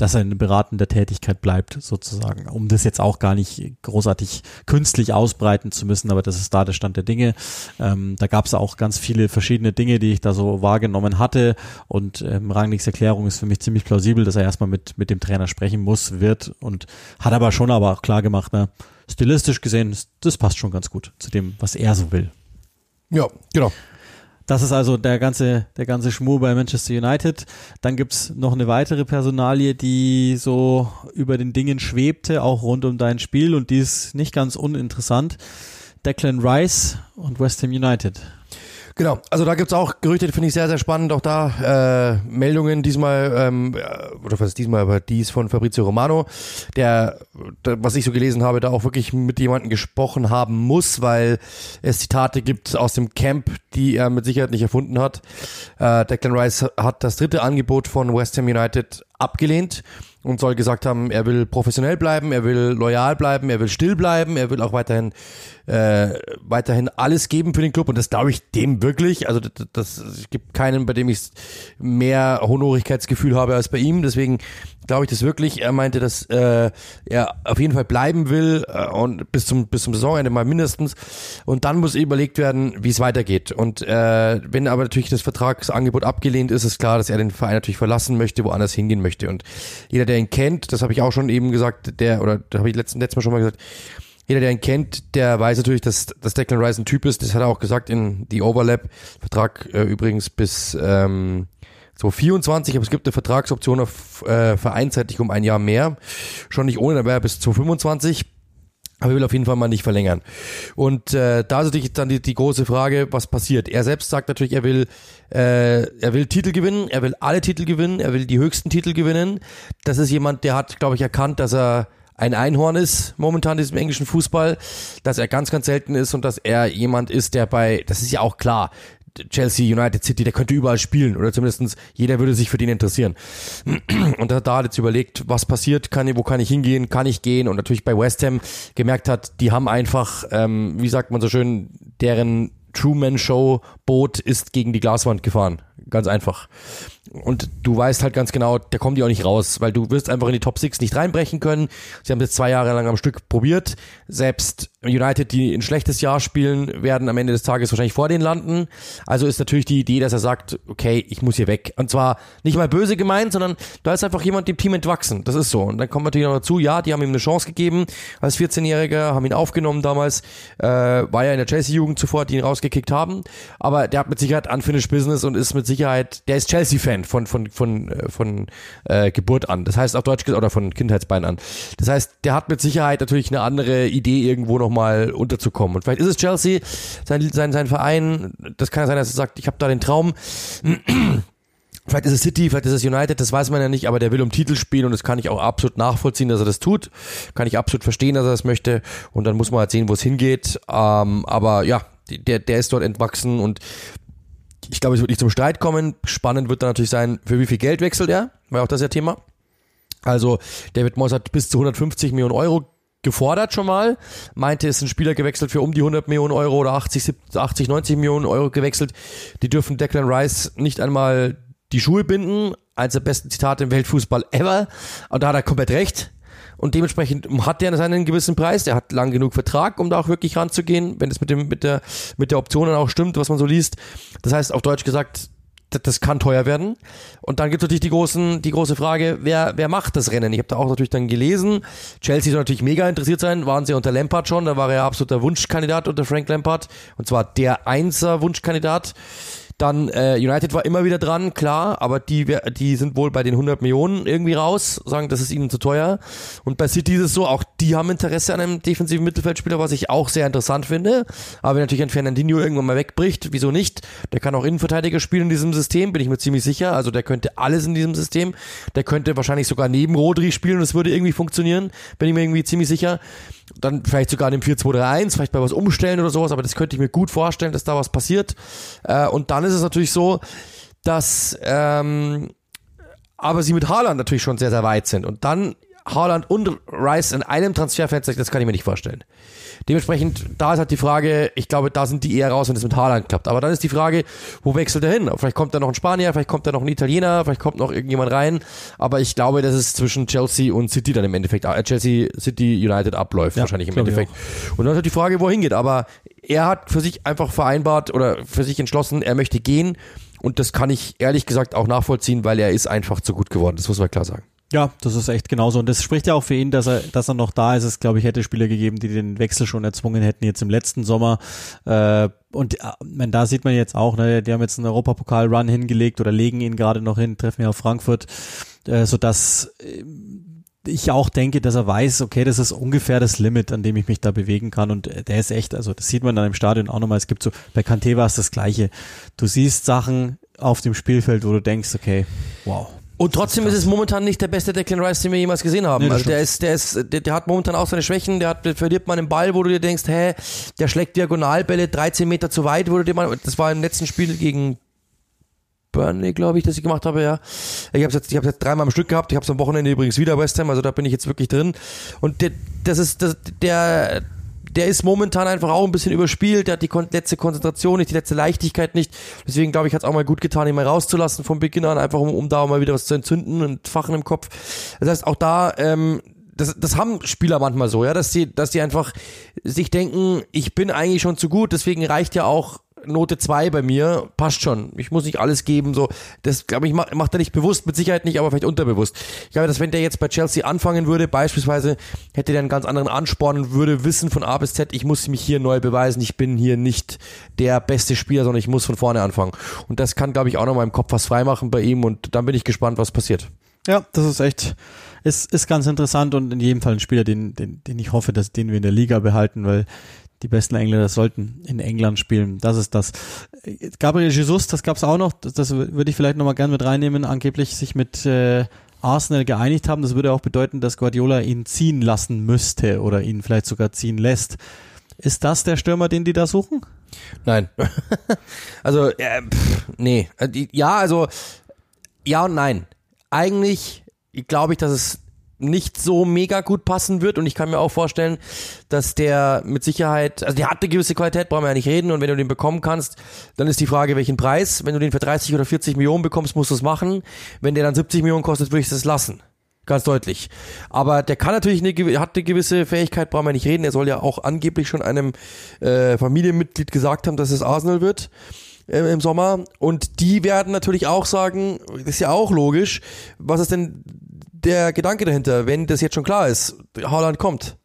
dass er in beratender Tätigkeit bleibt, sozusagen. Um das jetzt auch gar nicht großartig künstlich ausbreiten zu müssen, aber das ist da der Stand der Dinge. Ähm, da gab es auch ganz viele verschiedene Dinge, die ich da so wahrgenommen hatte und ähm, Rangnicks Erklärung ist für mich ziemlich plausibel, dass er erstmal mit, mit dem Trainer sprechen muss, wird und hat aber schon aber auch klar gemacht, ne, stilistisch gesehen, das passt schon ganz gut zu dem, was er so will. Ja, genau. Das ist also der ganze, der ganze Schmur bei Manchester United. Dann gibt's noch eine weitere Personalie, die so über den Dingen schwebte, auch rund um dein Spiel und die ist nicht ganz uninteressant. Declan Rice und West Ham United. Genau, also da gibt's auch Gerüchte, finde ich sehr, sehr spannend. Auch da äh, Meldungen diesmal, ähm, oder was ist diesmal, aber die ist von Fabrizio Romano, der, der, was ich so gelesen habe, da auch wirklich mit jemandem gesprochen haben muss, weil es Zitate gibt aus dem Camp, die er mit Sicherheit nicht erfunden hat. Äh, Declan Rice hat das dritte Angebot von West Ham United abgelehnt und soll gesagt haben, er will professionell bleiben, er will loyal bleiben, er will still bleiben, er will auch weiterhin äh, weiterhin alles geben für den Club und das glaube ich dem wirklich. Also das, das es gibt keinen, bei dem ich mehr Honorigkeitsgefühl habe als bei ihm. Deswegen glaube ich das wirklich. Er meinte, dass äh, er auf jeden Fall bleiben will äh, und bis zum bis zum Saisonende mal mindestens. Und dann muss überlegt werden, wie es weitergeht. Und äh, wenn aber natürlich das Vertragsangebot abgelehnt ist, ist klar, dass er den Verein natürlich verlassen möchte, woanders hingehen möchte. Und jeder, der ihn kennt, das habe ich auch schon eben gesagt, der oder da habe ich letzten letztes Mal schon mal gesagt. Jeder, der ihn kennt, der weiß natürlich, dass, dass Declan Rice ein Typ ist. Das hat er auch gesagt in die Overlap. Vertrag äh, übrigens bis ähm, so 24, aber es gibt eine Vertragsoption auf äh, vereinsseitig um ein Jahr mehr. Schon nicht ohne, da wäre bis zu 25. Aber er will auf jeden Fall mal nicht verlängern. Und äh, da ist natürlich dann die, die große Frage, was passiert. Er selbst sagt natürlich, er will, äh, er will Titel gewinnen, er will alle Titel gewinnen, er will die höchsten Titel gewinnen. Das ist jemand, der hat, glaube ich, erkannt, dass er ein Einhorn ist momentan in diesem englischen Fußball, dass er ganz, ganz selten ist und dass er jemand ist, der bei, das ist ja auch klar, Chelsea, United City, der könnte überall spielen oder zumindestens jeder würde sich für den interessieren. Und da, hat jetzt überlegt, was passiert, kann ich, wo kann ich hingehen, kann ich gehen und natürlich bei West Ham gemerkt hat, die haben einfach, ähm, wie sagt man so schön, deren Truman Show Boot ist gegen die Glaswand gefahren. Ganz einfach. Und du weißt halt ganz genau, da kommen die auch nicht raus, weil du wirst einfach in die Top 6 nicht reinbrechen können. Sie haben jetzt zwei Jahre lang am Stück probiert. Selbst United, die ein schlechtes Jahr spielen, werden am Ende des Tages wahrscheinlich vor denen landen. Also ist natürlich die Idee, dass er sagt, okay, ich muss hier weg. Und zwar nicht mal böse gemeint, sondern da ist einfach jemand dem Team entwachsen. Das ist so. Und dann kommt natürlich noch dazu, ja, die haben ihm eine Chance gegeben als 14-Jähriger, haben ihn aufgenommen damals, äh, war ja in der Chelsea-Jugend zuvor, die ihn rausgekickt haben. Aber der hat mit Sicherheit Unfinished Business und ist mit Sicherheit, der ist Chelsea-Fan von, von, von, äh, von äh, Geburt an. Das heißt auf Deutsch oder von Kindheitsbeinen an. Das heißt, der hat mit Sicherheit natürlich eine andere Idee, irgendwo nochmal unterzukommen. Und vielleicht ist es Chelsea, sein, sein, sein Verein, das kann ja sein, dass er sagt, ich habe da den Traum. [CLEARS THROAT] Vielleicht ist es City, vielleicht ist es United, das weiß man ja nicht, aber der will um Titel spielen und das kann ich auch absolut nachvollziehen, dass er das tut. Kann ich absolut verstehen, dass er das möchte. Und dann muss man halt sehen, wo es hingeht. Ähm, aber ja, der, der ist dort entwachsen und ich glaube, es wird nicht zum Streit kommen. Spannend wird dann natürlich sein, für wie viel Geld wechselt er, weil auch das ja Thema. Also David Moyes hat bis zu 150 Millionen Euro gefordert schon mal, meinte, es sind Spieler gewechselt für um die 100 Millionen Euro oder 80, 80 90 Millionen Euro gewechselt. Die dürfen Declan Rice nicht einmal die Schuhe binden. Eines der besten Zitate im Weltfußball ever. Und da hat er komplett recht. Und dementsprechend hat der seinen gewissen Preis. Der hat lang genug Vertrag, um da auch wirklich ranzugehen, wenn es mit dem, mit der, mit der Option dann auch stimmt, was man so liest. Das heißt, auf Deutsch gesagt, das, kann teuer werden. Und dann gibt es natürlich die großen, die große Frage, wer, wer macht das Rennen? Ich habe da auch natürlich dann gelesen. Chelsea soll natürlich mega interessiert sein, waren sie unter Lampard schon, da war er absoluter Wunschkandidat unter Frank Lampard. Und zwar der Einser Wunschkandidat. Dann äh, United war immer wieder dran, klar, aber die, die sind wohl bei den 100 Millionen irgendwie raus, sagen, das ist ihnen zu teuer. Und bei City ist es so, auch die haben Interesse an einem defensiven Mittelfeldspieler, was ich auch sehr interessant finde. Aber wenn natürlich ein Fernandinho irgendwann mal wegbricht, wieso nicht? Der kann auch Innenverteidiger spielen in diesem System, bin ich mir ziemlich sicher. Also der könnte alles in diesem System. Der könnte wahrscheinlich sogar neben Rodri spielen und es würde irgendwie funktionieren, bin ich mir irgendwie ziemlich sicher dann vielleicht sogar in dem 4-2-3-1, vielleicht bei was umstellen oder sowas, aber das könnte ich mir gut vorstellen, dass da was passiert. Äh, und dann ist es natürlich so, dass ähm, aber sie mit Haaland natürlich schon sehr, sehr weit sind. Und dann Haaland und Rice in einem Transferfenster, das kann ich mir nicht vorstellen. Dementsprechend, da ist halt die Frage, ich glaube, da sind die eher raus, wenn es mit Haaland klappt. Aber dann ist die Frage, wo wechselt er hin? Vielleicht kommt da noch ein Spanier, vielleicht kommt da noch ein Italiener, vielleicht kommt noch irgendjemand rein. Aber ich glaube, dass es zwischen Chelsea und City dann im Endeffekt, äh, Chelsea, City, United abläuft, ja, wahrscheinlich im Endeffekt. Und dann ist halt die Frage, wo er hingeht. Aber er hat für sich einfach vereinbart oder für sich entschlossen, er möchte gehen. Und das kann ich ehrlich gesagt auch nachvollziehen, weil er ist einfach zu gut geworden. Das muss man klar sagen. Ja, das ist echt genauso. Und das spricht ja auch für ihn, dass er, dass er noch da ist. Es, glaube ich, hätte Spieler gegeben, die den Wechsel schon erzwungen hätten, jetzt im letzten Sommer. Äh, und äh, man, da sieht man jetzt auch, ne, die haben jetzt einen Europapokal-Run hingelegt oder legen ihn gerade noch hin, treffen ja auf Frankfurt, äh, sodass äh, ich auch denke, dass er weiß, okay, das ist ungefähr das Limit, an dem ich mich da bewegen kann. Und der ist echt, also das sieht man dann im Stadion auch nochmal. Es gibt so, bei Kante war es das Gleiche. Du siehst Sachen auf dem Spielfeld, wo du denkst, okay, wow und trotzdem ist, ist, es momentan nicht der beste Declan Rice, den wir jemals gesehen haben. Nee, also der ist, der ist, der, der, hat momentan auch seine Schwächen. Der hat, der verliert mal einen Ball, wo du dir denkst, hä, der schlägt Diagonalbälle 13 Meter zu weit, wo du dir mal, das war im letzten Spiel gegen Burnley, glaube ich, dass ich gemacht habe, ja. Ich habe jetzt, ich habe jetzt dreimal am Stück gehabt. Ich habe es am Wochenende übrigens wieder West Ham, also da bin ich jetzt wirklich drin. Und der, das ist, das, der, der ist momentan einfach auch ein bisschen überspielt, der hat die kon letzte Konzentration nicht, die letzte Leichtigkeit nicht. Deswegen glaube ich, hat es auch mal gut getan, ihn mal rauszulassen vom Beginn an, einfach um, um da mal wieder was zu entzünden und fachen im Kopf. Das heißt, auch da, ähm, das, das haben Spieler manchmal so, ja, dass die, dass die einfach sich denken, ich bin eigentlich schon zu gut, deswegen reicht ja auch Note 2 bei mir, passt schon. Ich muss nicht alles geben, so. Das, glaube ich, macht, macht er nicht bewusst, mit Sicherheit nicht, aber vielleicht unterbewusst. Ich glaube, dass wenn der jetzt bei Chelsea anfangen würde, beispielsweise, hätte der einen ganz anderen Ansporn und würde wissen von A bis Z, ich muss mich hier neu beweisen, ich bin hier nicht der beste Spieler, sondern ich muss von vorne anfangen. Und das kann, glaube ich, auch noch mal im Kopf was freimachen bei ihm und dann bin ich gespannt, was passiert. Ja, das ist echt, ist, ist ganz interessant und in jedem Fall ein Spieler, den, den, den ich hoffe, dass den wir in der Liga behalten, weil die besten Engländer sollten in England spielen. Das ist das. Gabriel Jesus, das gab's auch noch, das, das würde ich vielleicht nochmal gerne mit reinnehmen, angeblich sich mit äh, Arsenal geeinigt haben. Das würde auch bedeuten, dass Guardiola ihn ziehen lassen müsste oder ihn vielleicht sogar ziehen lässt. Ist das der Stürmer, den die da suchen? Nein. [LAUGHS] also, äh, pff, nee. Äh, ja, also, ja und nein. Eigentlich glaube ich, dass es nicht so mega gut passen wird und ich kann mir auch vorstellen, dass der mit Sicherheit, also der hat eine gewisse Qualität, brauchen wir ja nicht reden und wenn du den bekommen kannst, dann ist die Frage, welchen Preis. Wenn du den für 30 oder 40 Millionen bekommst, musst du es machen. Wenn der dann 70 Millionen kostet, würde ich es lassen. Ganz deutlich. Aber der kann natürlich eine, hat eine gewisse Fähigkeit, brauchen wir nicht reden. Er soll ja auch angeblich schon einem äh, Familienmitglied gesagt haben, dass es Arsenal wird äh, im Sommer. Und die werden natürlich auch sagen, ist ja auch logisch, was ist denn der Gedanke dahinter, wenn das jetzt schon klar ist, Haaland kommt.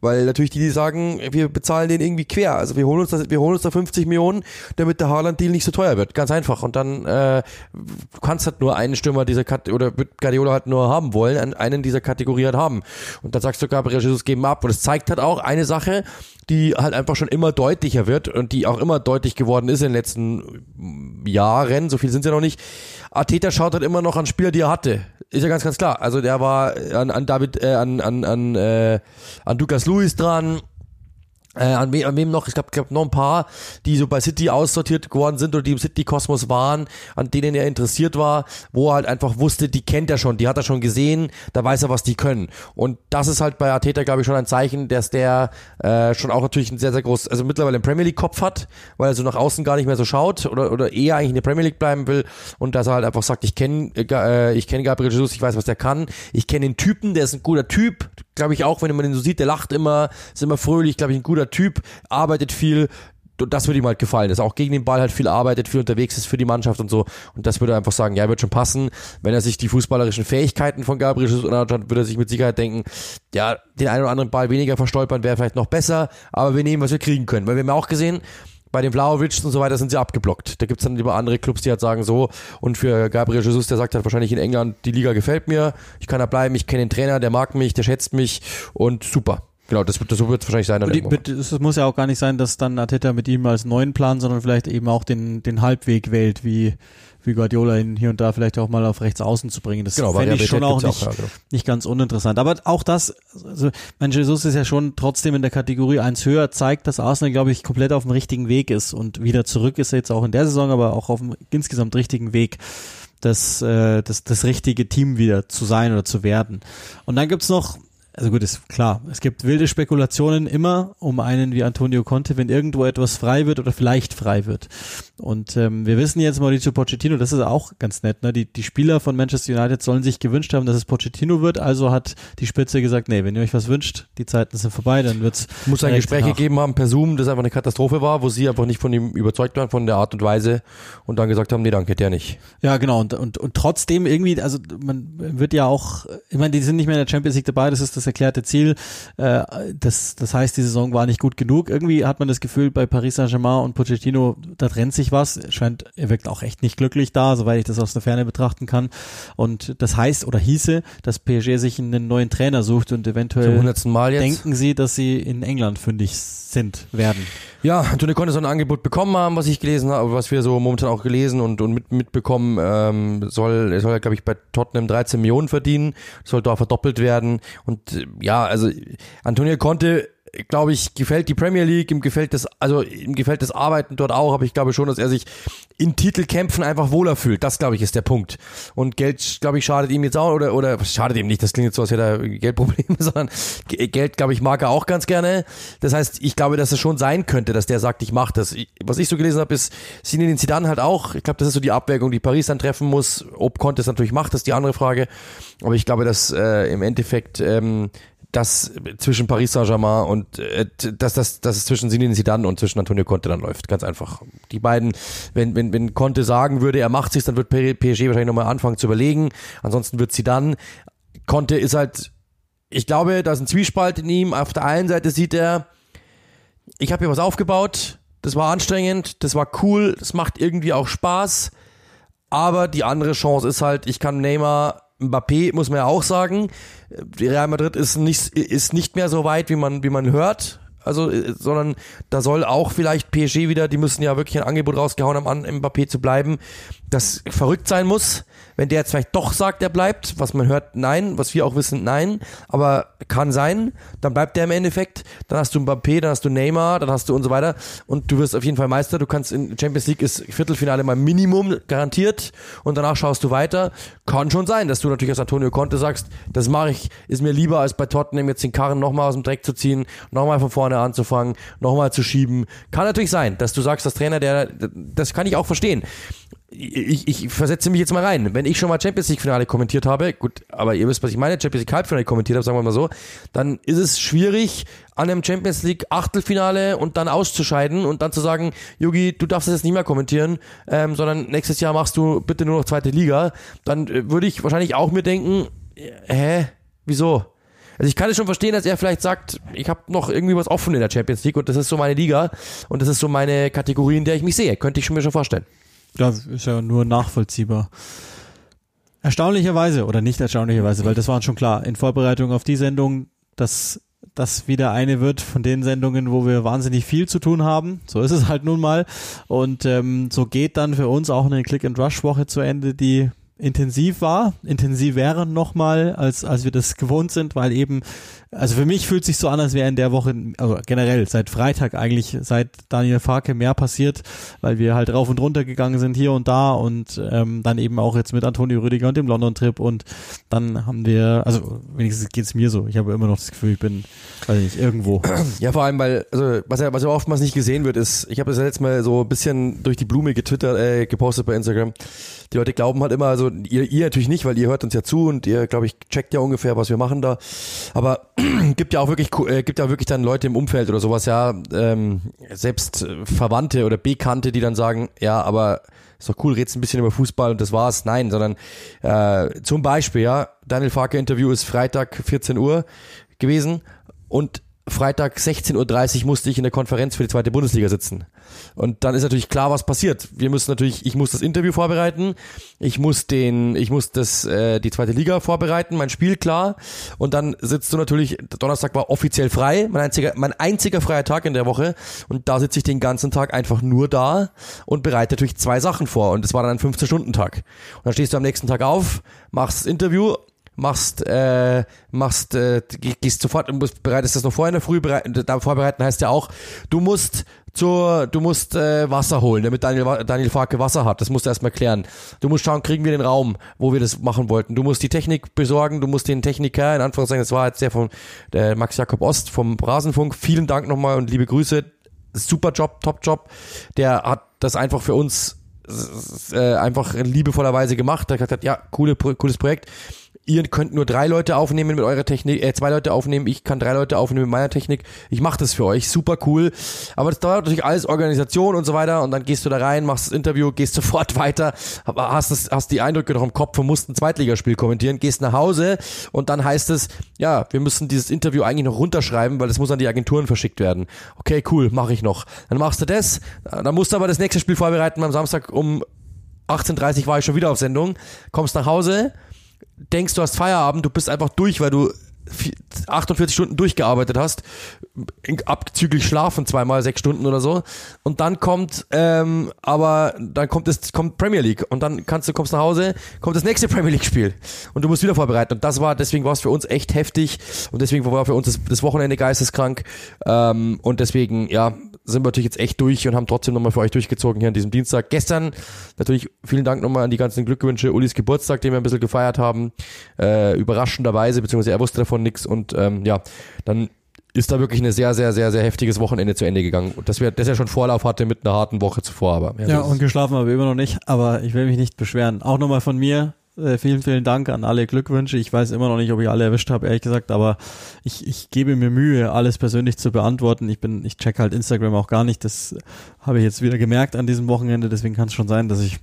Weil natürlich die, die sagen, wir bezahlen den irgendwie quer. Also wir holen uns das, wir holen uns da 50 Millionen, damit der Haaland-Deal nicht so teuer wird. Ganz einfach. Und dann äh, du kannst halt nur einen Stürmer dieser Kategorie, oder Guardiola halt nur haben wollen, einen dieser Kategorie halt haben. Und dann sagst du, Gabriel Jesus geben ab. Und es zeigt halt auch eine Sache, die halt einfach schon immer deutlicher wird und die auch immer deutlich geworden ist in den letzten Jahren. So viel sind sie ja noch nicht. Arteta schaut halt immer noch an Spieler, die er hatte. Ist ja ganz, ganz klar. Also der war an, an David, äh, an, an, an, äh, an Lucas Lewis dran, äh, an, wem, an wem noch? Ich glaube, glaub noch ein paar, die so bei City aussortiert geworden sind oder die im City-Kosmos waren, an denen er interessiert war, wo er halt einfach wusste, die kennt er schon, die hat er schon gesehen, da weiß er, was die können. Und das ist halt bei Arteta, glaube ich, schon ein Zeichen, dass der äh, schon auch natürlich ein sehr, sehr groß, also mittlerweile einen Premier League-Kopf hat, weil er so nach außen gar nicht mehr so schaut oder, oder eher eigentlich in der Premier League bleiben will und dass er halt einfach sagt, ich kenne äh, ich kenne Gabriel Jesus, ich weiß, was der kann, ich kenne den Typen, der ist ein guter Typ, glaube ich auch, wenn man den so sieht, der lacht immer, ist immer fröhlich, glaube ich, ein guter Typ, arbeitet viel. Das würde ihm halt gefallen, dass er auch gegen den Ball halt viel arbeitet, viel unterwegs ist für die Mannschaft und so. Und das würde er einfach sagen, ja, wird schon passen. Wenn er sich die fußballerischen Fähigkeiten von Gabriel Jesus anschaut, würde er sich mit Sicherheit denken, ja, den einen oder anderen Ball weniger verstolpern wäre vielleicht noch besser, aber wir nehmen, was wir kriegen können. Weil wir haben ja auch gesehen, bei den Vlaovic und so weiter sind sie abgeblockt. Da gibt's dann lieber andere Clubs, die halt sagen so, und für Gabriel Jesus, der sagt halt wahrscheinlich in England, die Liga gefällt mir, ich kann da bleiben, ich kenne den Trainer, der mag mich, der schätzt mich und super. Genau, das, das wird wahrscheinlich sein. Es muss ja auch gar nicht sein, dass dann Ateta mit ihm als neuen Plan, sondern vielleicht eben auch den, den Halbweg wählt, wie wie Guardiola ihn hier und da vielleicht auch mal auf rechts außen zu bringen. Das genau, fände ich schon auch nicht, auch, ja, genau. nicht ganz uninteressant. Aber auch das, also mein Jesus ist ja schon trotzdem in der Kategorie eins höher, zeigt, dass Arsenal, glaube ich, komplett auf dem richtigen Weg ist und wieder zurück ist jetzt auch in der Saison, aber auch auf dem insgesamt richtigen Weg das, äh, das, das richtige Team wieder zu sein oder zu werden. Und dann gibt's noch also gut, ist klar. Es gibt wilde Spekulationen immer um einen wie Antonio Conte, wenn irgendwo etwas frei wird oder vielleicht frei wird. Und ähm, wir wissen jetzt Mauricio Pochettino, das ist auch ganz nett. Ne? Die, die Spieler von Manchester United sollen sich gewünscht haben, dass es Pochettino wird. Also hat die Spitze gesagt, nee, wenn ihr euch was wünscht, die Zeiten sind vorbei, dann wird's. Muss ein Gespräch gegeben haben per Zoom, das einfach eine Katastrophe war, wo sie einfach nicht von ihm überzeugt waren von der Art und Weise und dann gesagt haben, nee, danke, der nicht. Ja, genau. Und und und trotzdem irgendwie, also man wird ja auch, ich meine, die sind nicht mehr in der Champions League dabei. Das ist das erklärte Ziel. Äh, das, das heißt, die Saison war nicht gut genug. Irgendwie hat man das Gefühl, bei Paris Saint-Germain und Pochettino, da trennt sich was. Scheint, er wirkt auch echt nicht glücklich da, soweit ich das aus der Ferne betrachten kann. Und das heißt oder hieße, dass PSG sich einen neuen Trainer sucht und eventuell denken sie, dass sie in England fündig sind, werden. Ja, Antonio Conte soll ein Angebot bekommen haben, was ich gelesen habe, was wir so momentan auch gelesen und, und mit, mitbekommen, ähm, soll, er soll, glaube ich, bei Tottenham 13 Millionen verdienen, soll da verdoppelt werden. Und ja, also Antonio Conte glaube ich, gefällt die Premier League, ihm gefällt das, also ihm gefällt das Arbeiten dort auch, aber ich glaube schon, dass er sich in Titelkämpfen einfach wohler fühlt. Das, glaube ich, ist der Punkt. Und Geld, glaube ich, schadet ihm jetzt auch, oder, oder schadet ihm nicht, das klingt jetzt so, als hätte er [LAUGHS] Geldprobleme, sondern Geld, glaube ich, mag er auch ganz gerne. Das heißt, ich glaube, dass es schon sein könnte, dass der sagt, ich mache das. Was ich so gelesen habe, ist Zinedine Zidane halt auch. Ich glaube, das ist so die Abwägung, die Paris dann treffen muss. Ob Conte es natürlich macht, ist die andere Frage. Aber ich glaube, dass äh, im Endeffekt ähm, dass zwischen Paris Saint-Germain und äh, dass das dass es zwischen Zinedine Zidane und zwischen Antonio Conte dann läuft, ganz einfach. Die beiden, wenn wenn wenn Conte sagen würde, er macht sich, dann wird PSG wahrscheinlich nochmal anfangen zu überlegen. Ansonsten wird Zidane. Conte ist halt, ich glaube, da ist ein Zwiespalt in ihm. Auf der einen Seite sieht er, ich habe hier was aufgebaut, das war anstrengend, das war cool, das macht irgendwie auch Spaß. Aber die andere Chance ist halt, ich kann Neymar Mbappé muss man ja auch sagen, Real Madrid ist nicht, ist nicht mehr so weit, wie man, wie man hört. Also, äh, sondern da soll auch vielleicht PSG wieder, die müssen ja wirklich ein Angebot rausgehauen haben, an Mbappé zu bleiben, das verrückt sein muss. Wenn der jetzt vielleicht doch sagt, er bleibt, was man hört, nein, was wir auch wissen, nein, aber kann sein, dann bleibt der im Endeffekt, dann hast du Mbappé, dann hast du Neymar, dann hast du und so weiter. Und du wirst auf jeden Fall Meister, du kannst in Champions League ist Viertelfinale mal Minimum garantiert und danach schaust du weiter, kann schon sein, dass du natürlich als Antonio Conte sagst, das mache ich, ist mir lieber als bei Tottenham jetzt den Karren nochmal aus dem Dreck zu ziehen, nochmal von vorne anzufangen, nochmal zu schieben, kann natürlich sein, dass du sagst, das Trainer, der, das kann ich auch verstehen, ich, ich versetze mich jetzt mal rein. Wenn ich schon mal Champions League Finale kommentiert habe, gut, aber ihr wisst, was ich meine, Champions League Halbfinale kommentiert habe, sagen wir mal so, dann ist es schwierig, an einem Champions League Achtelfinale und dann auszuscheiden und dann zu sagen, Yogi, du darfst das jetzt nicht mehr kommentieren, ähm, sondern nächstes Jahr machst du bitte nur noch zweite Liga. Dann äh, würde ich wahrscheinlich auch mir denken, äh, hä, wieso? Also ich kann es schon verstehen, dass er vielleicht sagt, ich habe noch irgendwie was offen in der Champions League und das ist so meine Liga und das ist so meine Kategorie, in der ich mich sehe. Könnte ich mir schon vorstellen. Das ist ja nur nachvollziehbar. Erstaunlicherweise, oder nicht erstaunlicherweise, weil das war schon klar, in Vorbereitung auf die Sendung, dass das wieder eine wird von den Sendungen, wo wir wahnsinnig viel zu tun haben. So ist es halt nun mal. Und ähm, so geht dann für uns auch eine Click-and-Rush-Woche zu Ende, die intensiv war, intensiv wären nochmal, als, als wir das gewohnt sind, weil eben also für mich fühlt sich so an, als wäre in der Woche, also generell seit Freitag eigentlich, seit Daniel Farke mehr passiert, weil wir halt rauf und runter gegangen sind hier und da und ähm, dann eben auch jetzt mit Antonio Rüdiger und dem London-Trip und dann haben wir, also wenigstens geht's mir so, ich habe immer noch das Gefühl, ich bin, weiß nicht, irgendwo. Ja, vor allem, weil, also was ja, was ja oftmals nicht gesehen wird, ist, ich habe das ja letztes Mal so ein bisschen durch die Blume getwittert, äh, gepostet bei Instagram. Die Leute glauben halt immer, also ihr, ihr natürlich nicht, weil ihr hört uns ja zu und ihr, glaube ich, checkt ja ungefähr, was wir machen da. Aber [CLEARS THROAT] gibt ja auch wirklich, äh, gibt ja wirklich dann Leute im Umfeld oder sowas, ja, ähm, selbst Verwandte oder Bekannte, die dann sagen, ja, aber ist doch cool, redst ein bisschen über Fußball und das war's. Nein, sondern äh, zum Beispiel, ja, Daniel Farke Interview ist Freitag 14 Uhr gewesen und Freitag 16.30 Uhr musste ich in der Konferenz für die zweite Bundesliga sitzen. Und dann ist natürlich klar, was passiert. Wir müssen natürlich, ich muss das Interview vorbereiten, ich muss den, ich muss das, äh, die zweite Liga vorbereiten, mein Spiel klar. Und dann sitzt du natürlich, Donnerstag war offiziell frei, mein einziger, mein einziger freier Tag in der Woche. Und da sitze ich den ganzen Tag einfach nur da und bereite natürlich zwei Sachen vor. Und das war dann ein 15-Stunden-Tag. Und dann stehst du am nächsten Tag auf, machst das Interview machst, äh, machst, äh, gehst sofort, bereitest das noch vorher in der Früh, bereiten, da vorbereiten heißt ja auch, du musst zur, du musst äh, Wasser holen, damit Daniel, Daniel Farke Wasser hat. Das musst du erstmal klären. Du musst schauen, kriegen wir den Raum, wo wir das machen wollten. Du musst die Technik besorgen, du musst den Techniker, in Anführungszeichen, das war jetzt der von der Max Jakob Ost vom Rasenfunk. Vielen Dank nochmal und liebe Grüße. Super Job, Top Job. Der hat das einfach für uns äh, einfach liebevollerweise gemacht. Der hat gesagt, ja, coole, cooles Projekt ihr könnt nur drei Leute aufnehmen mit eurer Technik, äh, zwei Leute aufnehmen, ich kann drei Leute aufnehmen mit meiner Technik. Ich mache das für euch, super cool. Aber das dauert natürlich alles Organisation und so weiter und dann gehst du da rein, machst das Interview, [LAUGHS] gehst sofort weiter, hast, das, hast die Eindrücke noch im Kopf und musst ein Zweitligaspiel kommentieren, gehst nach Hause und dann heißt es, ja, wir müssen dieses Interview eigentlich noch runterschreiben, weil das muss an die Agenturen verschickt werden. Okay, cool, mache ich noch. Dann machst du das, dann musst du aber das nächste Spiel vorbereiten. Am Samstag um 18.30 Uhr war ich schon wieder auf Sendung, kommst nach Hause, denkst, du hast Feierabend, du bist einfach durch, weil du 48 Stunden durchgearbeitet hast, abzüglich Schlafen zweimal sechs Stunden oder so. Und dann kommt, ähm, aber dann kommt es, kommt Premier League und dann kannst du, kommst nach Hause, kommt das nächste Premier League Spiel und du musst wieder vorbereiten. Und das war, deswegen war es für uns echt heftig und deswegen war für uns das, das Wochenende geisteskrank. Ähm, und deswegen, ja, sind wir natürlich jetzt echt durch und haben trotzdem nochmal für euch durchgezogen hier an diesem Dienstag. Gestern natürlich vielen Dank nochmal an die ganzen Glückwünsche. Ulis Geburtstag, den wir ein bisschen gefeiert haben, äh, überraschenderweise, beziehungsweise er wusste davon nichts und ähm, ja, dann ist da wirklich ein sehr, sehr, sehr, sehr heftiges Wochenende zu Ende gegangen. Und das, wir, das ja schon Vorlauf hatte mit einer harten Woche zuvor. Aber ja, ja und geschlafen habe ich immer noch nicht, aber ich will mich nicht beschweren. Auch nochmal von mir, äh, vielen, vielen Dank an alle Glückwünsche. Ich weiß immer noch nicht, ob ich alle erwischt habe, ehrlich gesagt, aber ich, ich gebe mir Mühe, alles persönlich zu beantworten. Ich bin, ich check halt Instagram auch gar nicht. Das habe ich jetzt wieder gemerkt an diesem Wochenende. Deswegen kann es schon sein, dass ich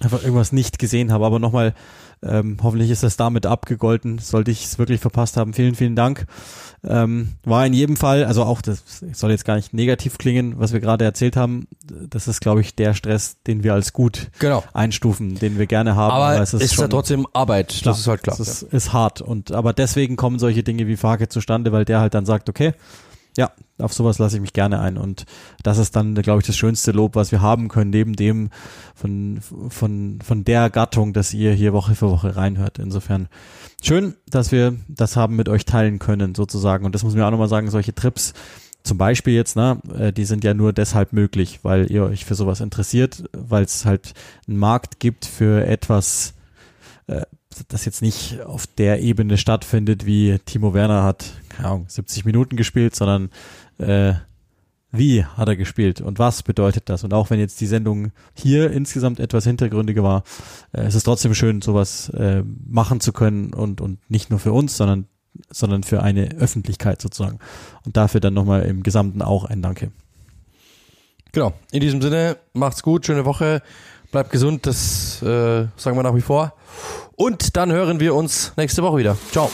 einfach irgendwas nicht gesehen habe. Aber nochmal, ähm, hoffentlich ist das damit abgegolten. Sollte ich es wirklich verpasst haben, vielen, vielen Dank. Ähm, war in jedem Fall, also auch das soll jetzt gar nicht negativ klingen, was wir gerade erzählt haben. Das ist, glaube ich, der Stress, den wir als gut genau. einstufen, den wir gerne haben. Aber, aber es ist, ist schon, ja trotzdem Arbeit. Klar, das ist halt klar. Es ist, ist hart und aber deswegen kommen solche Dinge wie Farke zustande, weil der halt dann sagt, okay, ja, auf sowas lasse ich mich gerne ein. Und das ist dann, glaube ich, das schönste Lob, was wir haben können, neben dem von, von, von der Gattung, dass ihr hier Woche für Woche reinhört. Insofern schön, dass wir das haben mit euch teilen können, sozusagen. Und das muss man auch nochmal sagen, solche Trips, zum Beispiel jetzt, ne, äh, die sind ja nur deshalb möglich, weil ihr euch für sowas interessiert, weil es halt einen Markt gibt für etwas, äh, das jetzt nicht auf der Ebene stattfindet, wie Timo Werner hat, keine Ahnung, 70 Minuten gespielt, sondern äh, wie hat er gespielt und was bedeutet das? Und auch wenn jetzt die Sendung hier insgesamt etwas hintergründiger war, äh, es ist trotzdem schön, sowas äh, machen zu können und, und nicht nur für uns, sondern, sondern für eine Öffentlichkeit sozusagen. Und dafür dann nochmal im Gesamten auch ein Danke. Genau. In diesem Sinne, macht's gut, schöne Woche, bleibt gesund, das äh, sagen wir nach wie vor. Und dann hören wir uns nächste Woche wieder. Ciao.